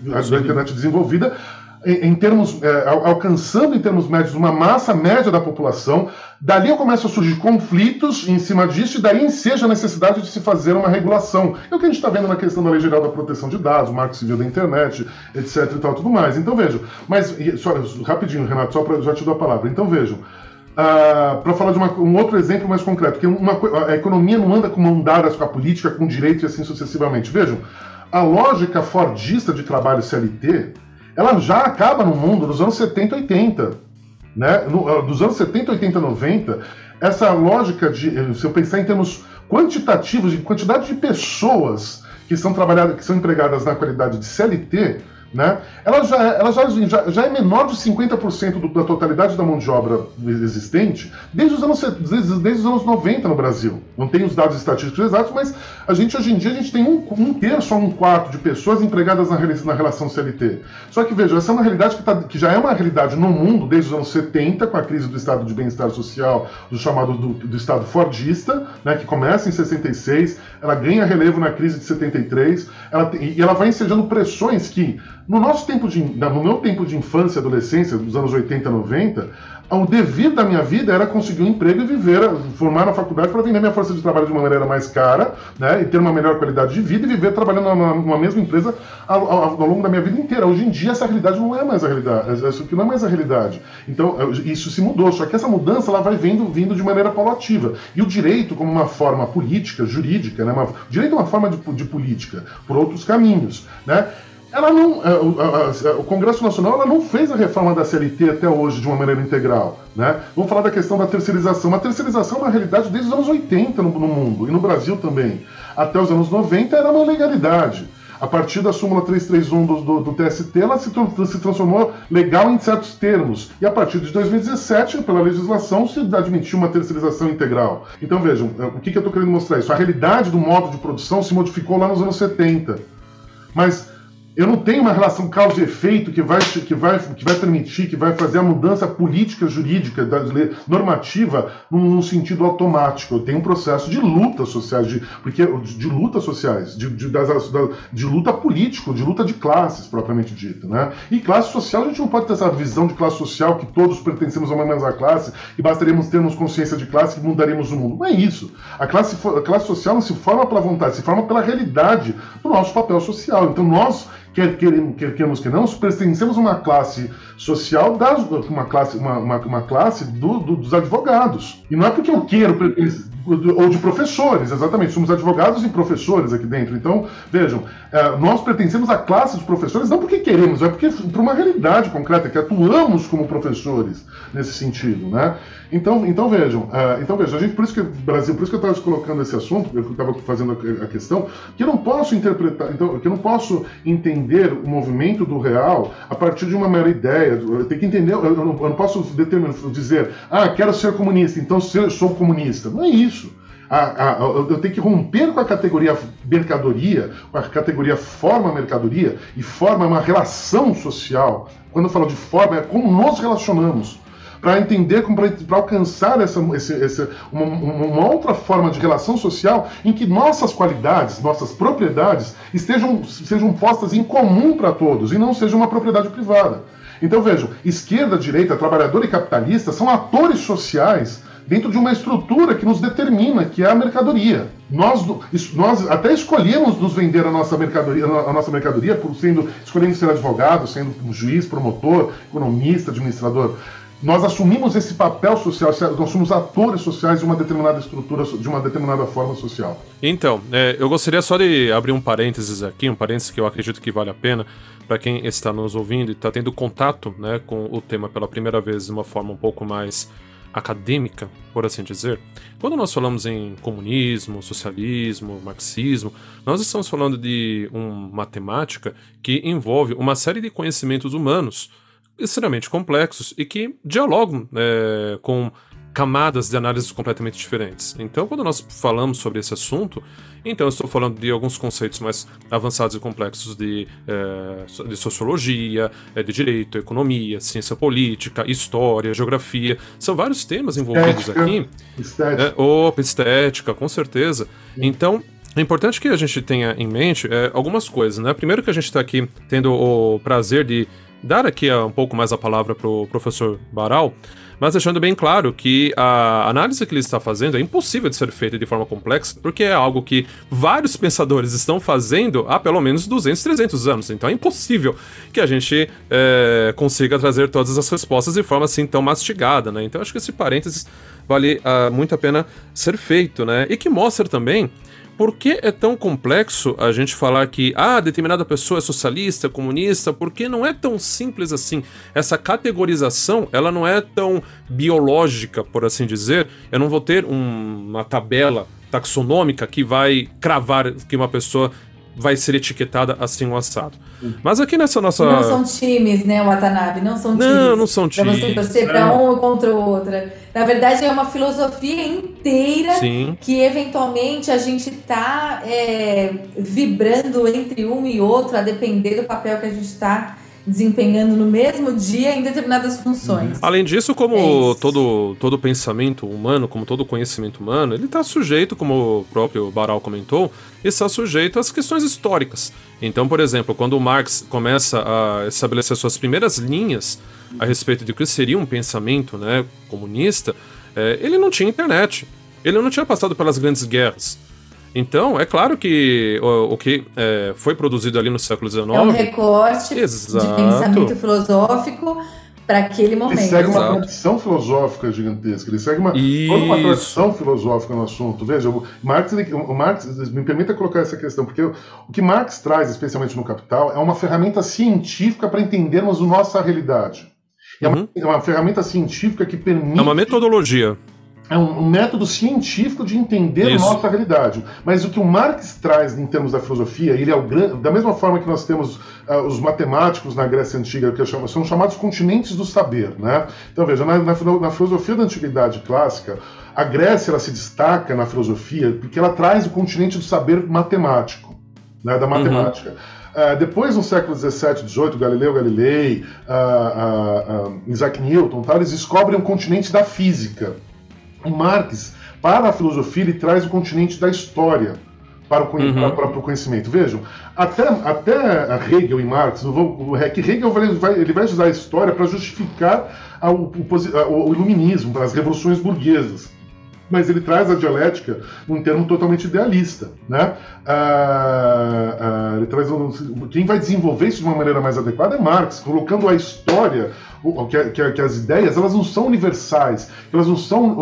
da internet desenvolvida, em, em termos, é, alcançando em termos médios uma massa média da população. Dali começam a surgir conflitos em cima disso, e daí enseja a necessidade de se fazer uma regulação. É o que a gente está vendo na questão da Lei Geral da Proteção de Dados, Marco Civil da Internet, etc. e tal, tudo mais. Então vejo, mas só, rapidinho, Renato, só para já te dar a palavra. Então vejo. Uh, para falar de uma, um outro exemplo mais concreto, que uma, a economia não anda com mão dadas com a política, com o direito e assim sucessivamente. Vejam, a lógica fordista de trabalho CLT, ela já acaba no mundo nos anos 70 e 80. Né? No, uh, dos anos 70, 80, 90, essa lógica de, se eu pensar em termos quantitativos, de quantidade de pessoas que são trabalhadas, que são empregadas na qualidade de CLT, né? Ela, já, ela já, já, já é menor de 50% do, da totalidade da mão de obra existente desde os, anos, desde, desde, os anos 90 no Brasil. Não tenho os dados estatísticos exatos, mas a gente hoje em dia a gente tem um, um terço a um quarto de pessoas empregadas na, na relação CLT. Só que veja, essa é uma realidade que, tá, que, já é uma realidade no mundo desde os anos 70, com a crise do estado de bem-estar social, do chamado do, do estado fordista, né, que começa em 66, ela ganha relevo na crise de 73, ela, e ela vai ensejando pressões que no nosso tempo de, no meu tempo de infância adolescência, dos anos 80, 90, o dever da minha vida era conseguir um emprego e viver, formar na faculdade para vender minha força de trabalho de uma maneira mais cara, né, e ter uma melhor qualidade de vida e viver trabalhando numa, numa mesma empresa ao, ao, ao, longo da minha vida inteira. Hoje em dia essa realidade não é mais a realidade, isso não é mais a realidade. Então isso se mudou, só que essa mudança ela vai vindo, vindo de maneira paulativa. E o direito como uma forma política, jurídica, né, uma, direito é uma forma de, de política por outros caminhos, né? Ela não, é, o, Congresso Nacional ela não fez a reforma da CLT até hoje de uma maneira integral. Né? Vamos falar da questão da terceirização. A terceirização, na realidade, desde os anos 80 no, no mundo, e no Brasil também. Até os anos 90 era uma legalidade. A partir da súmula 331 do, do, do TST, ela se, se, transformou legal em certos termos. E a partir de 2017, pela legislação, se admitiu uma terceirização integral. Então vejam, é, o que, que eu estou querendo mostrar isso? A realidade do modo de produção se modificou lá nos anos 70. Mas eu não tenho uma relação causa e efeito que vai, que, vai, que vai permitir, que vai fazer a mudança política, jurídica, normativa, num, num sentido automático. Eu tenho um processo de lutas sociais, de, porque, de, de lutas sociais, de, de, das, de luta político, de luta de classes, propriamente dita. Né? E classe social, a gente não pode ter essa visão de classe social que todos pertencemos a uma mesma classe e bastaríamos termos consciência de classe que mudaríamos o mundo. Não é isso. A classe, a classe social não se forma pela vontade, se forma pela realidade do nosso papel social. Então nós quer, queremos, queremos que não, pertencemos a uma classe social, das, uma classe, uma, uma, uma classe do, do, dos advogados. E não é porque eu quero ou de professores, exatamente. Somos advogados e professores aqui dentro. Então, vejam, é, nós pertencemos à classe dos professores não porque queremos, é porque por uma realidade concreta, que atuamos como professores nesse sentido, né? Então, então vejam, é, então vejam, a gente, por isso que Brasil, por isso que eu estava colocando esse assunto, eu estava fazendo a, questão, que eu não posso interpretar, então, que eu não posso entender o movimento do real a partir de uma mera ideia. Eu tenho que entender, eu não, eu não posso determinar, dizer, ah, quero ser comunista, então sou comunista. Não é isso isso. A, a, eu tenho que romper com a categoria mercadoria, com a categoria forma mercadoria, e forma é uma relação social. Quando eu falo de forma, é como nos relacionamos. Para entender, para alcançar essa, esse, esse, uma, uma, outra forma de relação social em que nossas qualidades, nossas propriedades estejam sejam postas em comum para todos e não seja uma propriedade privada. Então vejam, esquerda, direita, trabalhador e capitalista são atores sociais dentro de uma estrutura que nos determina, que é a mercadoria. Nós, nós até escolhemos nos vender a nossa mercadoria, a nossa mercadoria por sendo escolhendo ser advogado, sendo juiz, promotor, economista, administrador. Nós assumimos esse papel social, nós somos atores sociais de uma determinada estrutura, de uma determinada forma social. Então, é, eu gostaria só de abrir um parênteses aqui, um parênteses que eu acredito que vale a pena para quem está nos ouvindo e está tendo contato né, com o tema pela primeira vez de uma forma um pouco mais acadêmica, por assim dizer, quando nós falamos em comunismo, socialismo, marxismo, nós estamos falando de uma matemática que envolve uma série de conhecimentos humanos extremamente complexos e que dialogam é, com camadas de análise completamente diferentes. Então, quando nós falamos sobre esse assunto, então eu estou falando de alguns conceitos mais avançados e complexos de, é, de sociologia, é, de direito, economia, ciência política, história, geografia. São vários temas envolvidos estética, aqui. Estética. É, opa, estética, com certeza. Sim. Então, é importante que a gente tenha em mente é, algumas coisas, né? Primeiro que a gente está aqui tendo o prazer de dar aqui um pouco mais a palavra para o professor Baral, mas deixando bem claro que a análise que ele está fazendo é impossível de ser feita de forma complexa, porque é algo que vários pensadores estão fazendo há pelo menos 200, 300 anos. Então é impossível que a gente é, consiga trazer todas as respostas de forma assim tão mastigada, né? Então acho que esse parênteses vale uh, muito a pena ser feito, né? E que mostra também por que é tão complexo a gente falar que ah, determinada pessoa é socialista, comunista? Porque não é tão simples assim. Essa categorização, ela não é tão biológica, por assim dizer. Eu não vou ter um, uma tabela taxonômica que vai cravar que uma pessoa vai ser etiquetada assim o assado. Mas aqui nessa nossa. Não são times, né, Watanabe? Não são times. Não, não são times. Pra você torcer pra um ou contra o outro. Na verdade, é uma filosofia inteira Sim. que eventualmente a gente tá é, vibrando entre um e outro, a depender do papel que a gente está desempenhando no mesmo dia em determinadas funções. Além disso, como É todo, todo pensamento humano, como todo conhecimento humano, ele está sujeito, como o próprio Baral comentou, está sujeito às questões históricas. Então, por exemplo, quando o Marx começa a estabelecer suas primeiras linhas a respeito de o que seria um pensamento né, comunista, eh, ele não tinha internet. Ele não tinha passado pelas grandes guerras. Então, é claro que o, o que eh, foi produzido ali no século XIX. É um recorte Exato. de pensamento filosófico para aquele Ele momento. segue uma Exato. tradição filosófica gigantesca, ele segue uma, toda uma tradição filosófica no assunto. Veja, o Marx, ele- o Marx, me permita colocar essa questão, porque o que Marx traz, especialmente no Capital, é uma ferramenta científica para entendermos a nossa realidade. É, uma, Uhum. é uma ferramenta científica que permite. É uma metodologia. É um, um método científico de entender Isso. a nossa realidade. Mas o que o Marx traz em termos da filosofia, ele é o grande. Da mesma forma que nós temos ah, os matemáticos na Grécia Antiga, que chamo- são chamados continentes do saber. Né? Então, veja, na, na na filosofia da antiguidade clássica, a Grécia ela se destaca na filosofia porque ela traz o continente do saber matemático, né, da matemática. Ah, depois, no século XVII, XVIII, Galileu Galilei, ah, ah, Isaac Newton, tá, eles descobrem o continente da física. O Marx, para a filosofia, ele traz o continente da história para o, Uhum. para- para- para o conhecimento. Vejam, até, até Hegel e Marx, vou- o- que Hegel vai, vai- ele vai usar a história para justificar a- o, o o iluminismo, as revoluções burguesas. Mas ele traz a dialética num termo totalmente idealista. Né? Ah, ah, ele traz um- quem vai desenvolver isso de uma maneira mais adequada é Marx, colocando a história, o- o que, que- que as ideias elas não são universais, que elas não são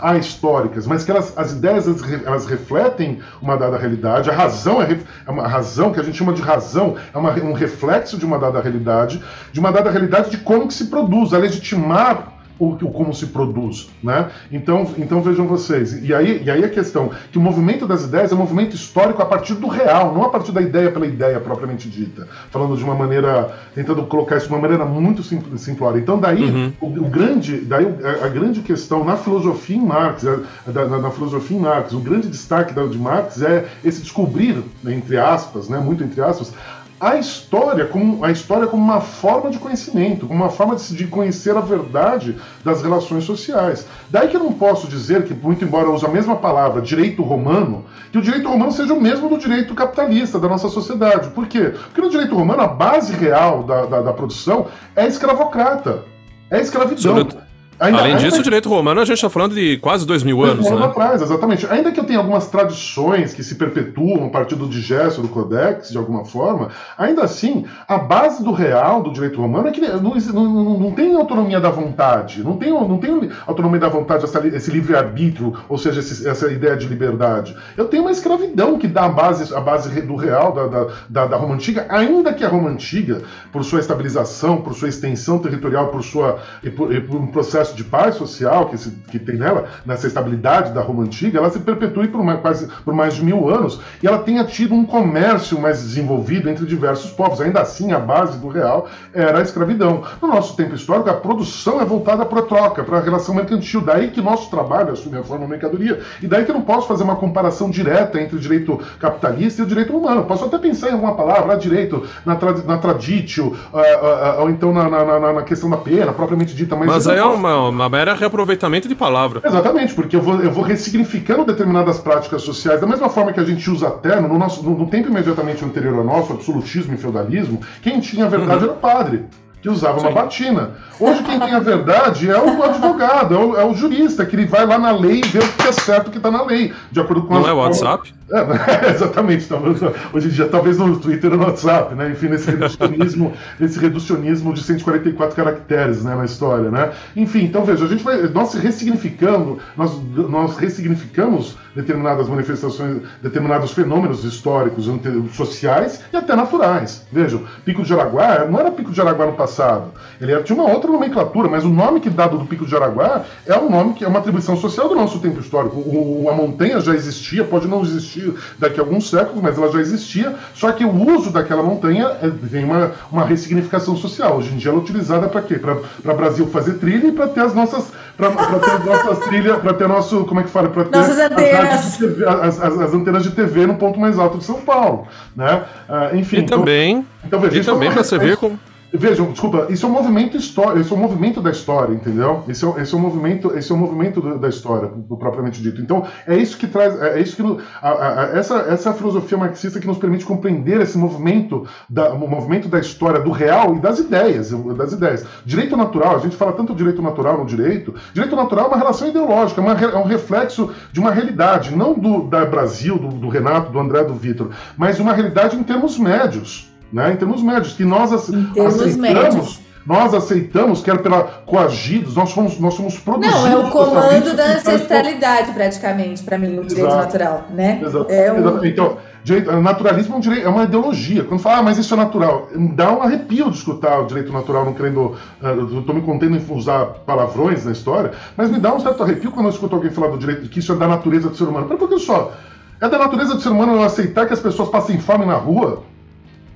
ahistóricas, mas que elas, as ideias elas, elas refletem uma dada realidade. A razão é, é uma razão que a gente chama de razão, é uma- um reflexo de uma dada realidade, de uma dada realidade de como que se produz, a legitimar o, o como se produz, né? Então, então vejam vocês. E aí, e aí a questão que o movimento das ideias é um movimento histórico a partir do real, não a partir da ideia pela ideia propriamente dita. Falando de uma maneira, tentando colocar isso de uma maneira muito simpl- simplória. Então daí o, o grande, daí a, a grande questão na filosofia em Marx, a- da- na, na filosofia em Marx, o grande destaque da, de Marx é esse descobrir, né, entre aspas, né, muito entre aspas, a história como a história como uma forma de conhecimento, como uma forma de, de conhecer a verdade das relações sociais. Daí que eu não posso dizer que, muito embora eu use a mesma palavra direito romano, que o direito romano seja o mesmo do direito capitalista da nossa sociedade. Por quê? Porque no direito romano a base real da, da, da produção é escravocrata, é escravidão. Ainda- Além ainda disso, o direito romano, a gente está falando de quase dois mil anos, um ano né? atrás, exatamente. Ainda que eu tenha algumas tradições que se perpetuam a partir do digesto, do codex, de alguma forma, ainda assim, a base do real do direito romano é que não, não, não- tem autonomia da vontade, não tem, não tem autonomia da vontade, essa esse livre-arbítrio, ou seja, esse- essa ideia de liberdade. Eu tenho uma escravidão que dá a base, a base do real da, da, da, da Roma Antiga, ainda que a Roma Antiga, por sua estabilização, por sua extensão territorial, por, sua, por, por um processo de paz social que, se, que tem nela, nessa estabilidade da Roma Antiga, ela se perpetue por mais, quase, por mais de mil anos e ela tenha tido um comércio mais desenvolvido entre diversos povos. Ainda assim, a base do real era a escravidão. No nosso tempo histórico, a produção é voltada para a troca, para a relação mercantil. Daí que nosso trabalho assume a forma mercadoria. E daí que eu não posso fazer uma comparação direta entre o direito capitalista e o direito humano. Posso até pensar em alguma palavra, ah, direito, na, tra na traditio, ah, ah, ou então na, na, na- questão da pena, propriamente dita. Mas, Mas aí é uma, uma mera reaproveitamento de palavra. Exatamente, porque eu vou, eu vou ressignificando determinadas práticas sociais. Da mesma forma que a gente usa terno, no, nosso, no, no tempo imediatamente anterior ao nosso, absolutismo e feudalismo, quem tinha a verdade era o padre. Que usava uma Sim. batina. Hoje quem tem a verdade é o advogado, é o, é o jurista, que ele vai lá na lei e vê o que é certo que está na lei. De acordo com Não as- é o WhatsApp? É, exatamente. talvez- Hoje em dia, talvez no Twitter ou no WhatsApp, né? Enfim, nesse reducionismo, nesse reducionismo de 144 caracteres né, na história, né? Enfim, então veja, a gente vai. Nós ressignificando, nós, nós ressignificamos determinadas manifestações, determinados fenômenos históricos, sociais e até naturais. Vejam, Pico de Jaraguá não era Pico de Jaraguá no passado. Ele era- tinha uma outra nomenclatura, mas o nome que dado do Pico de Jaraguá é um nome que é uma atribuição social do nosso tempo histórico. O- a montanha já existia, pode não existir existir daqui a alguns séculos, mas ela já existia, só que o uso daquela montanha é, tem uma, uma ressignificação social. Hoje em dia ela é utilizada para quê? Para o Brasil fazer trilha e para ter as nossas para ter nossas trilhas, para ter nosso, como é que fala, para ter Nossas antenas. TV, as, as, as, antenas de TV no ponto mais alto de São Paulo, né? Uh, enfim. E então, também, então, veja, e também para você ver como Vejam, desculpa, isso é um movimento histórico, isso é um movimento da história, entendeu? Esse é, esse é um movimento, esse é um movimento do, da história, propriamente dito. Então, é isso que traz, é, é isso que a, a, essa essa é filosofia marxista que nos permite compreender esse movimento da movimento da história do real e das ideias, das ideias. Direito natural, a gente fala tanto direito natural no direito. Direito natural é uma relação ideológica, é, uma, é um reflexo de uma realidade, não do da Brasil, do, do Renato, do André, do Vitor, mas uma realidade em termos médios né, em termos médios, que nós aceitamos, médios. nós aceitamos que era pela coagidos, nós somos, nós somos produzidos. Não, é o comando da ancestralidade, praticamente, para mim, o direito Exato. natural, né? Exato. É um... Então, direito, naturalismo é, um direito, é uma ideologia. Quando fala, ah, mas isso é natural, dá um arrepio de escutar o direito natural, não querendo. Uh, Estou me contendo em usar palavrões na história, mas me dá um certo arrepio quando eu escuto alguém falar do direito, que isso é da natureza do ser humano. Por que só? É da natureza do ser humano eu aceitar que as pessoas passem fome na rua?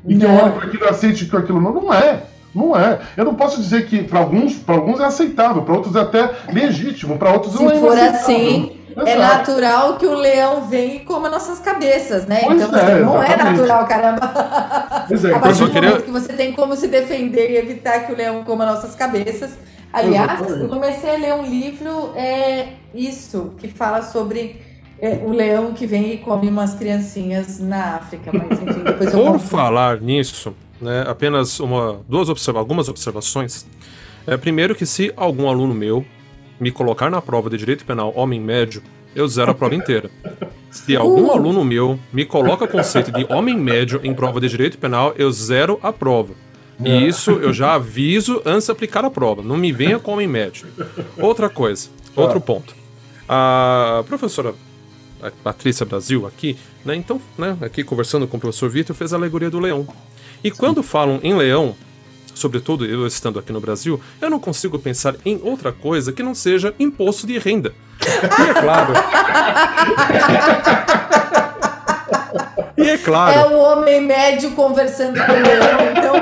E que eu olho para aquilo e aceite que aquilo não, não é. Não é. Eu não posso dizer que para alguns, para alguns é aceitável, para outros é até legítimo, para outros Se não é for assim, é natural que o leão venha e coma nossas cabeças, né? Pois então é, não é natural, caramba. Pois é, a partir do queria... que você tem como se defender e evitar que o leão coma nossas cabeças. Aliás, eu comecei a ler um livro, é isso, que fala sobre é, o leão que vem e come umas criancinhas na África, mas enfim, depois eu Por falar nisso, né, apenas uma, duas observa algumas observações. É, primeiro que se algum aluno meu me colocar na prova de direito penal homem médio, eu zero a prova inteira. Se algum uh. aluno meu me coloca conceito de homem médio em prova de direito penal, eu zero a prova. E isso eu já aviso antes de aplicar a prova. Não me venha com homem médio. Outra coisa, outro ah. ponto. A professora a Patrícia Brasil aqui, né? Então, né, aqui conversando com o professor Vitor, fez a alegoria do leão. E quando falam em leão, sobretudo eu estando aqui no Brasil, eu não consigo pensar em outra coisa que não seja imposto de renda. E é claro. e é claro. É o homem médio conversando com o leão, então.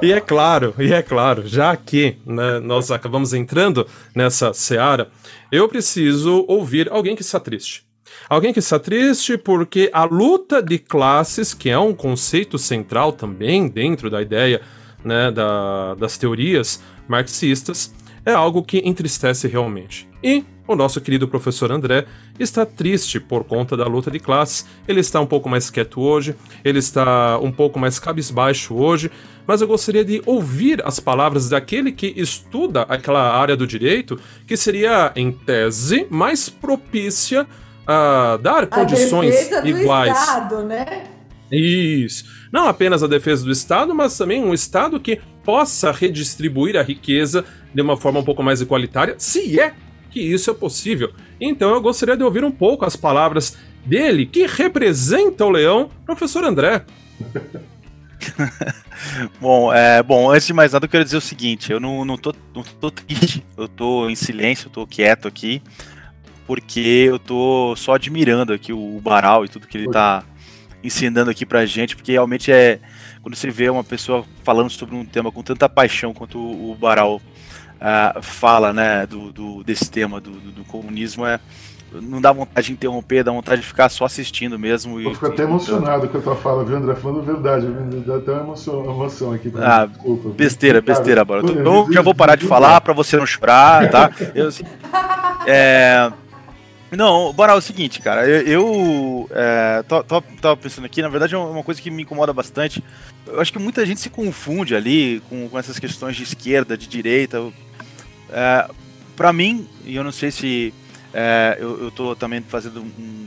e é claro, e é claro, já que né, nós acabamos entrando nessa seara, eu preciso ouvir alguém que está triste. Alguém que está triste porque a luta de classes, que é um conceito central também dentro da ideia né, da, das teorias marxistas, é algo que entristece realmente. E o nosso querido professor André está triste por conta da luta de classes. Ele está um pouco mais quieto hoje, ele está um pouco mais cabisbaixo hoje, mas eu gostaria de ouvir as palavras daquele que estuda aquela área do direito, que seria, em tese, mais propícia a dar condições a iguais. Do Estado, né? Isso. Não apenas a defesa do Estado, mas também um Estado que possa redistribuir a riqueza de uma forma um pouco mais igualitária, se é que isso é possível. Então eu gostaria de ouvir um pouco as palavras dele, que representa o leão, professor André. bom, é, bom, antes de mais nada, eu quero dizer o seguinte: eu não, não, tô, não tô triste, eu tô em silêncio, eu tô quieto aqui, porque eu tô só admirando aqui o Baral e tudo que ele tá ensinando aqui pra gente, porque realmente é. Quando você vê uma pessoa falando sobre um tema com tanta paixão quanto o Baral uh, fala né, do, do, desse tema do, do, do, comunismo é não dá vontade de interromper, dá vontade de ficar só assistindo mesmo. Eu fico até emocionado com a tua fala, viu, André? Falando verdade, dá até uma emoção, emoção aqui. ah, desculpa. Besteira, besteira, agora. Então já vou parar de falar para você não chorar, tá? Eu, assim, é, não, bora, é o seguinte, cara, eu, eu é, tava pensando aqui, na verdade é uma coisa que me incomoda bastante. Eu acho que muita gente se confunde ali com, com essas questões de esquerda, de direita. É, para mim, e eu não sei se é, eu, eu tô também fazendo um,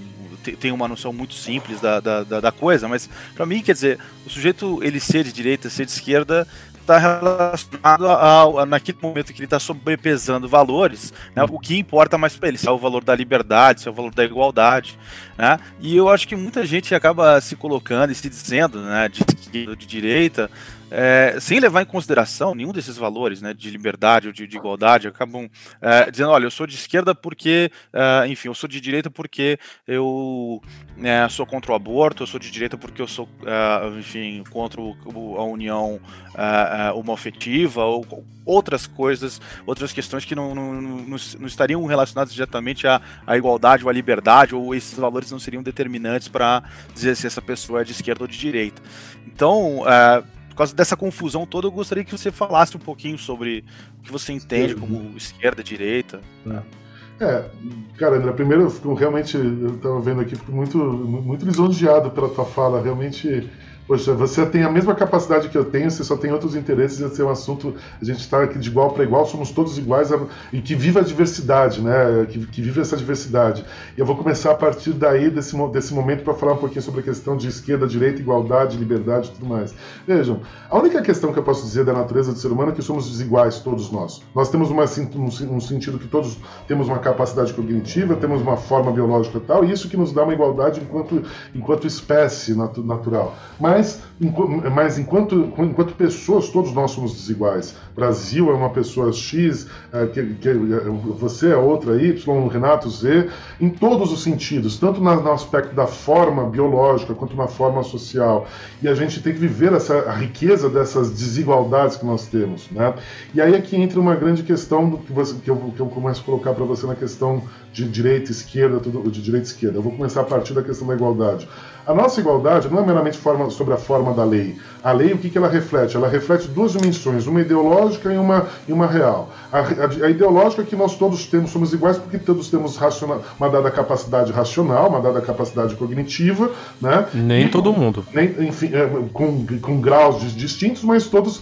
tenho uma noção muito simples da, da, da coisa, mas para mim, quer dizer, o sujeito ele ser de direita, ser de esquerda, está relacionado ao, naquele momento que ele está sobrepesando valores, né, o que importa mais para ele, se é o valor da liberdade, se é o valor da igualdade, né? E eu acho que muita gente acaba se colocando e se dizendo, né, de esquerda, de direita, é, sem levar em consideração nenhum desses valores, né, de liberdade ou de, de igualdade, acabam é, dizendo, olha, eu sou de esquerda porque, é, enfim, eu sou de direita porque eu é, sou contra o aborto, eu sou de direita porque eu sou, é, enfim, contra o, a união é, homoafetiva ou outras coisas, outras questões que não, não, não, não estariam relacionadas diretamente à, à, igualdade ou à liberdade, ou esses valores não seriam determinantes para dizer se essa pessoa é de esquerda ou de direita. Então, por causa dessa confusão toda, eu gostaria que você falasse um pouquinho sobre o que você entende como esquerda, direita. É. é, cara, André, primeiro eu fico realmente, eu estava vendo aqui, fico muito, muito lisonjeado pela tua fala, realmente Poxa, você tem a mesma capacidade que eu tenho, você só tem outros interesses, esse é um assunto, a gente está aqui de igual para igual, somos todos iguais e que vive a diversidade, né? Que, que, vive essa diversidade. E eu vou começar a partir daí, desse, desse momento, para falar um pouquinho sobre a questão de esquerda, direita, igualdade, liberdade e tudo mais. Vejam, a única questão que eu posso dizer da natureza do ser humano é que somos desiguais, todos nós. Nós temos uma, um, um sentido que todos temos uma capacidade cognitiva, temos uma forma biológica e tal, e isso que nos dá uma igualdade enquanto, enquanto espécie natu natural. Mas mas, mas enquanto, enquanto pessoas, todos nós somos desiguais. Brasil é uma pessoa X, é, que, que, você é outra Y, Renato Z, em todos os sentidos, tanto no aspecto da forma biológica quanto na forma social. E a gente tem que viver essa, a riqueza dessas desigualdades que nós temos. Né? E aí é que entra uma grande questão do que, você, que, eu, que eu começo a colocar para você na questão de direita, esquerda, tudo, de direita esquerda. Eu vou começar a partir da questão da igualdade. A nossa igualdade não é meramente forma, sobre a forma da lei. A lei, o que, que ela reflete? Ela reflete duas dimensões, uma ideológica e uma, e uma real. A, a, a ideológica é que nós todos temos, somos iguais porque todos temos racional, uma dada capacidade racional, uma dada capacidade cognitiva, né? Nem e, todo mundo. Nem, enfim, é, com, com graus distintos, mas todos,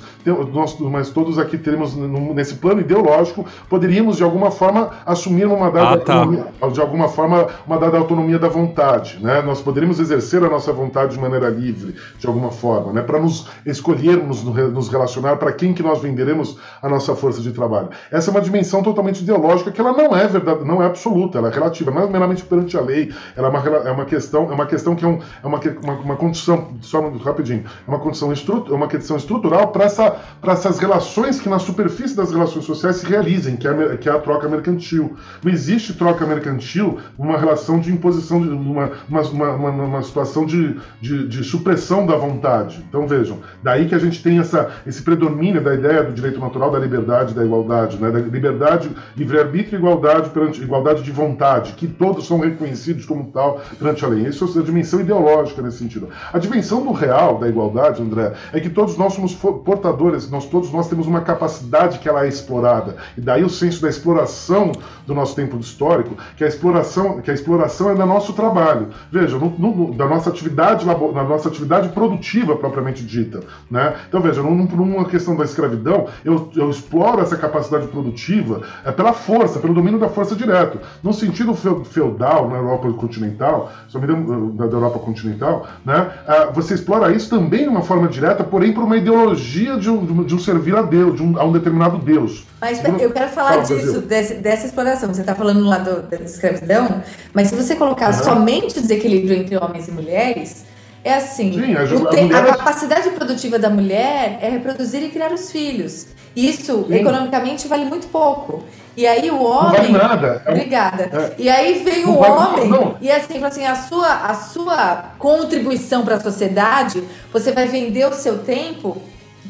nós, mas todos aqui teremos, nesse plano ideológico, poderíamos de alguma forma assumir uma dada ah, tá. autonomia, de alguma forma, uma dada autonomia da vontade, né? Nós poderíamos exercer a nossa vontade de maneira livre, de alguma forma, né? Para nos escolhermos nos relacionar, para quem que nós venderemos a nossa força de trabalho. Essa é uma dimensão totalmente ideológica que ela não é verdade, não é absoluta, ela é relativa, não é meramente perante a lei, ela é uma, é uma questão, é uma questão que é, um, é uma, uma, uma, condição, só rapidinho, é uma condição estru, é uma questão estrutural para essa, essas relações que na superfície das relações sociais se realizem, que é, que é a troca mercantil. Não existe troca mercantil uma relação de imposição, de uma, uma, uma, uma situação de, de, de supressão da vontade. Então vejam, daí que a gente tem essa, esse predomínio da ideia do direito natural, da liberdade, da igualdade, né? da liberdade, livre-arbítrio e igualdade, perante, igualdade de vontade, que todos são reconhecidos como tal perante a lei. Isso é a dimensão ideológica nesse sentido. A dimensão do real da igualdade, André, é que todos nós somos portadores, nós todos nós temos uma capacidade que ela é explorada. E daí o senso da exploração do nosso tempo histórico, que a exploração, que a exploração é do nosso trabalho. Veja, no, no, da nossa atividade, na nossa atividade produtiva propriamente dita. Né? Então, veja, numa questão da escravidão, eu, eu exploro essa capacidade produtiva é, pela força, pelo domínio da força direto. No sentido feudal, na Europa continental, só me da Europa continental, né? É, você explora isso também de uma forma direta, porém por uma ideologia de um, de um servir a Deus, de um, a um determinado Deus. Mas eu quero falar disso, desse, dessa exploração. Você está falando lá do, da escravidão, mas se você colocar uhum. somente o desequilíbrio entre homens e mulheres, é assim, Sim, a, a, a, capacidade produtiva da mulher é reproduzir e criar os filhos. Isso, Sim. economicamente, vale muito pouco. E aí o homem. Não vale nada. É Obrigada. É. E aí vem o homem. Não. E assim, assim, a sua, a sua contribuição para a sociedade, você vai vender o seu tempo,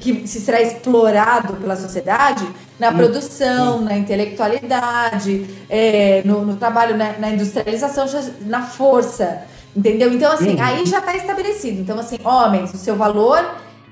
que se será explorado pela sociedade, na hum. produção, hum. na intelectualidade, é, no, no, trabalho, na, na industrialização, na força. Entendeu? Então, assim, aí já está estabelecido. Então, assim, homens, o seu valor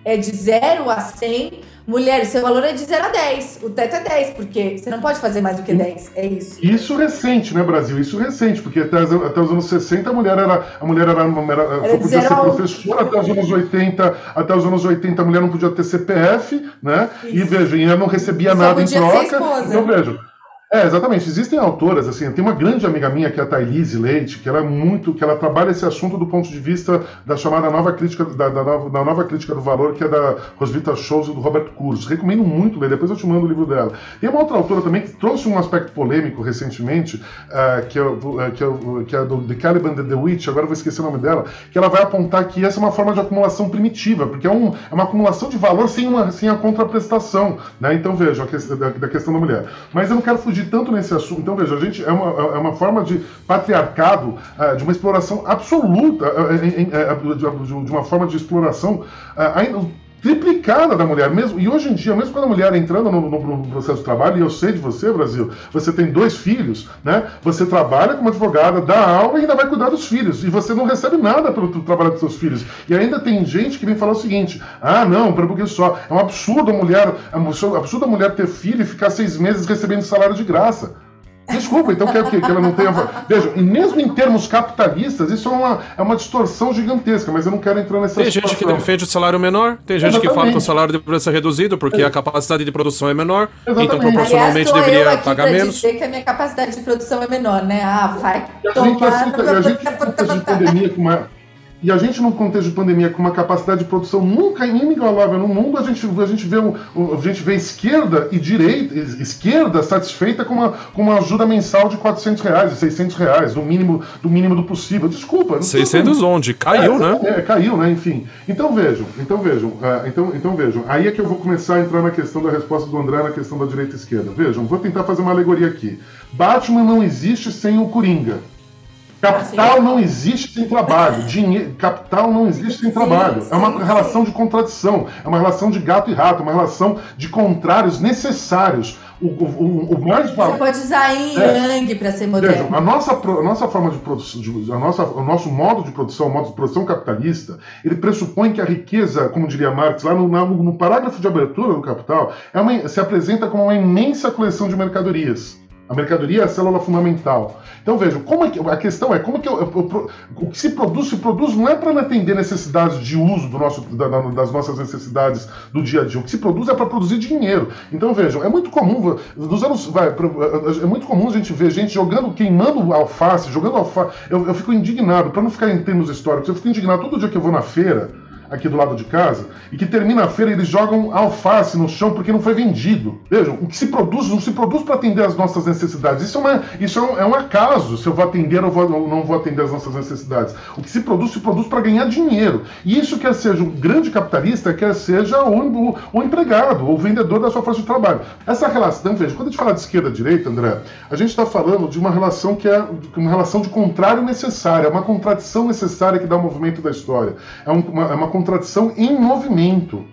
é de 0 a 100. Mulheres, seu valor é de 0 a 10. O teto é 10, porque você não pode fazer mais do que 10. É isso. Isso recente, né, Brasil? Isso recente, porque até, até os anos 60 a mulher era. A mulher era, era, era podia ser professora, até os anos 80, até os anos 80 a mulher não podia ter CPF, né? Isso. E veja, ela não recebia Só nada em troca. Então, veja É, exatamente. Existem autoras, assim, tem uma grande amiga minha que é a Thailise Leite, que ela é muito, que ela trabalha esse assunto do ponto de vista da chamada nova crítica, da, da, nova, da nova crítica do valor, que é da Rosvita Shows e do Robert Curso. Recomendo muito ler, depois eu te mando o livro dela. Tem uma outra autora também que trouxe um aspecto polêmico recentemente, uh, que, é, uh, que, é, que é do The Caliban the Witch, agora eu vou esquecer o nome dela, que ela vai apontar que essa é uma forma de acumulação primitiva, porque é, um, é uma acumulação de valor sem, uma, sem a contraprestação. Né? Então veja, a questão, da, da questão da mulher. Mas eu não quero fugir tanto nesse assunto. Então, veja, a gente é uma, é uma forma de patriarcado, uh, de uma exploração absoluta, uh, de uma forma de exploração triplicada da mulher mesmo. E hoje em dia, mesmo quando a mulher entrando no, no, processo de trabalho, e eu sei de você, Brasil, você tem dois filhos, né? Você trabalha como advogada, dá aula e ainda vai cuidar dos filhos. E você não recebe nada pelo trabalho dos seus filhos. E ainda tem gente que vem falar o seguinte: ah, não, porque só. É um absurdo a mulher, é um absurdo a mulher ter filho e ficar seis meses recebendo salário de graça. Desculpa, então quer que, que ela não tenha. Veja, e mesmo em termos capitalistas, isso é uma, é uma distorção gigantesca, mas eu não quero entrar nessa Tem situação. gente que defende o salário menor, tem gente Exatamente. que fala que o salário deveria ser reduzido porque é. a capacidade de produção é menor, então Exatamente. então proporcionalmente Aliás, deveria eu aqui pagar menos. dizer que a minha capacidade de produção é menor, né? Ah, vai a Gente, a gente, a gente pandemia com uma e a gente, num contexto de pandemia, com uma capacidade de produção nunca inigualável no mundo, a gente, a gente, vê, a gente vê esquerda e direita, esquerda satisfeita com uma, com uma ajuda mensal de 400 reais, 600 reais, do mínimo do, mínimo do possível. Desculpa. 600 onde? Caiu, é, né? É, caiu, né? Enfim. Então vejam, então vejam, é, então, então vejam. Aí é que eu vou começar a entrar na questão da resposta do André na questão da direita e esquerda. Vejam, vou tentar fazer uma alegoria aqui. Batman não existe sem o Coringa. Capital não existe sem trabalho. Dinheiro, capital não existe sem trabalho. é uma relação de contradição. É uma relação de gato e rato. Uma relação de contrários necessários. O, o, o mais Você pode usar em é, Yang para ser moderno. Veja, a nossa, a nossa forma de produção, a nossa, o nosso modo de produção, o modo de produção capitalista, ele pressupõe que a riqueza, como diria Marx, lá no, no parágrafo de abertura do Capital, é uma, se apresenta como uma imensa coleção de mercadorias. A mercadoria é a célula fundamental. Então vejam, como é que, a questão é como que eu, eu, eu, o que se produz, se produz não é para atender necessidades de uso do nosso, da, das nossas necessidades do dia a dia. O que se produz é para produzir dinheiro. Então vejam, é muito comum, nos anos, vai, é muito comum a gente ver gente jogando, queimando alface, jogando alface. Eu, eu fico indignado, para não ficar em termos históricos, eu fico indignado todo dia que eu vou na feira aqui do lado de casa, e que termina a feira eles jogam alface no chão porque não foi vendido. Vejam, o que se produz não se produz para atender as nossas necessidades. Isso, é, uma, isso é, um, é um acaso se eu vou atender ou, vou, ou não vou atender as nossas necessidades. O que se produz, se produz para ganhar dinheiro. E isso quer seja o grande capitalista, quer seja o, o, o empregado, o vendedor da sua força de trabalho. Essa relação, veja, quando a gente fala de esquerda e direita, André, a gente está falando de uma relação que é uma relação de contrário necessária, uma contradição necessária que dá o movimento da história. É uma, é uma contradição em movimento.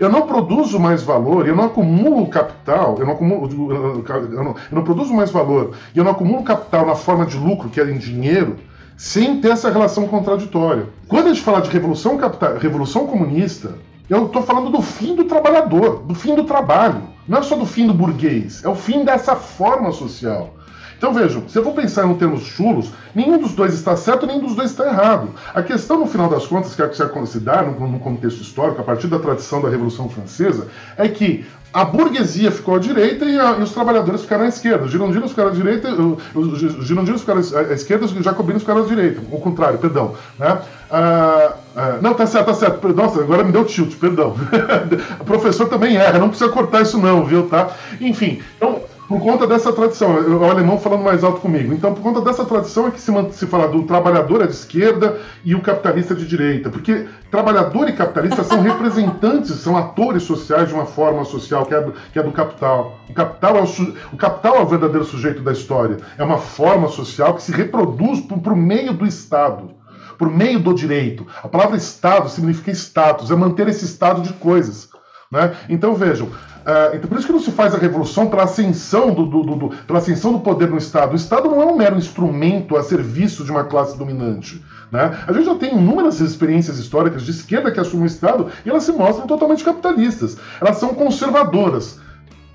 Eu não produzo mais valor, eu não acumulo capital, eu não, acumulo, eu não, eu não produzo mais valor e eu não acumulo capital na forma de lucro, que é em dinheiro, sem ter essa relação contraditória. Quando a gente fala de revolução, capital, revolução comunista, eu estou falando do fim do trabalhador, do fim do trabalho. Não é só do fim do burguês, é o fim dessa forma social. Então vejam, se eu vou pensar em termos chulos, nenhum dos dois está certo, nenhum dos dois está errado. A questão, no final das contas, que é que se dá no contexto histórico, a partir da tradição da Revolução Francesa, é que a burguesia ficou à direita e, a, e, os trabalhadores ficaram à esquerda. Os girondinos ficaram à direita, os girondinos ficaram à esquerda, os jacobinos ficaram à direita. O contrário, perdão. Né? Ah, ah, não, tá certo, tá certo. Nossa, agora me deu tilt, perdão. o professor também erra, não precisa cortar isso não, viu, tá? Enfim, então por conta dessa tradição, o alemão falando mais alto comigo. Então, por conta dessa tradição é que se, se fala do trabalhador à esquerda e o capitalista de direita. Porque trabalhador e capitalista são representantes, são atores sociais de uma forma social que é do, que é do capital. O capital, é o, o capital é o verdadeiro sujeito da história. É uma forma social que se reproduz por, por meio do Estado por meio do direito. A palavra Estado significa status, é manter esse estado de coisas. Né? Então vejam, Uh, então, por isso que não se faz a revolução pela ascensão do, do, do, pela ascensão do poder no Estado. O Estado não é um mero instrumento a serviço de uma classe dominante. Né? A gente já tem inúmeras experiências históricas de esquerda que assumem o Estado e elas se mostram totalmente capitalistas. Elas são conservadoras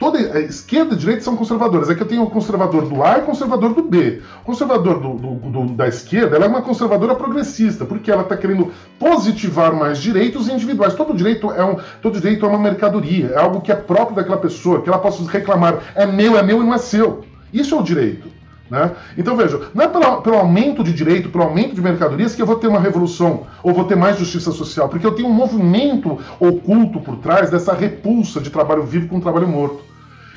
toda esquerda e direita são conservadoras. É que eu tenho o conservador do A e o conservador do B. O conservador do, do, do, da esquerda ela é uma conservadora progressista, porque ela está querendo positivar mais direitos individuais. Todo direito é um, todo direito é uma mercadoria, é algo que é próprio daquela pessoa, que ela possa reclamar, é meu, é meu e não é seu. Isso é o direito. Né? Então veja, não é pelo, pelo, aumento de direito, pelo aumento de mercadorias que eu vou ter uma revolução ou vou ter mais justiça social, porque eu tenho um movimento oculto por trás dessa repulsa de trabalho vivo com trabalho morto.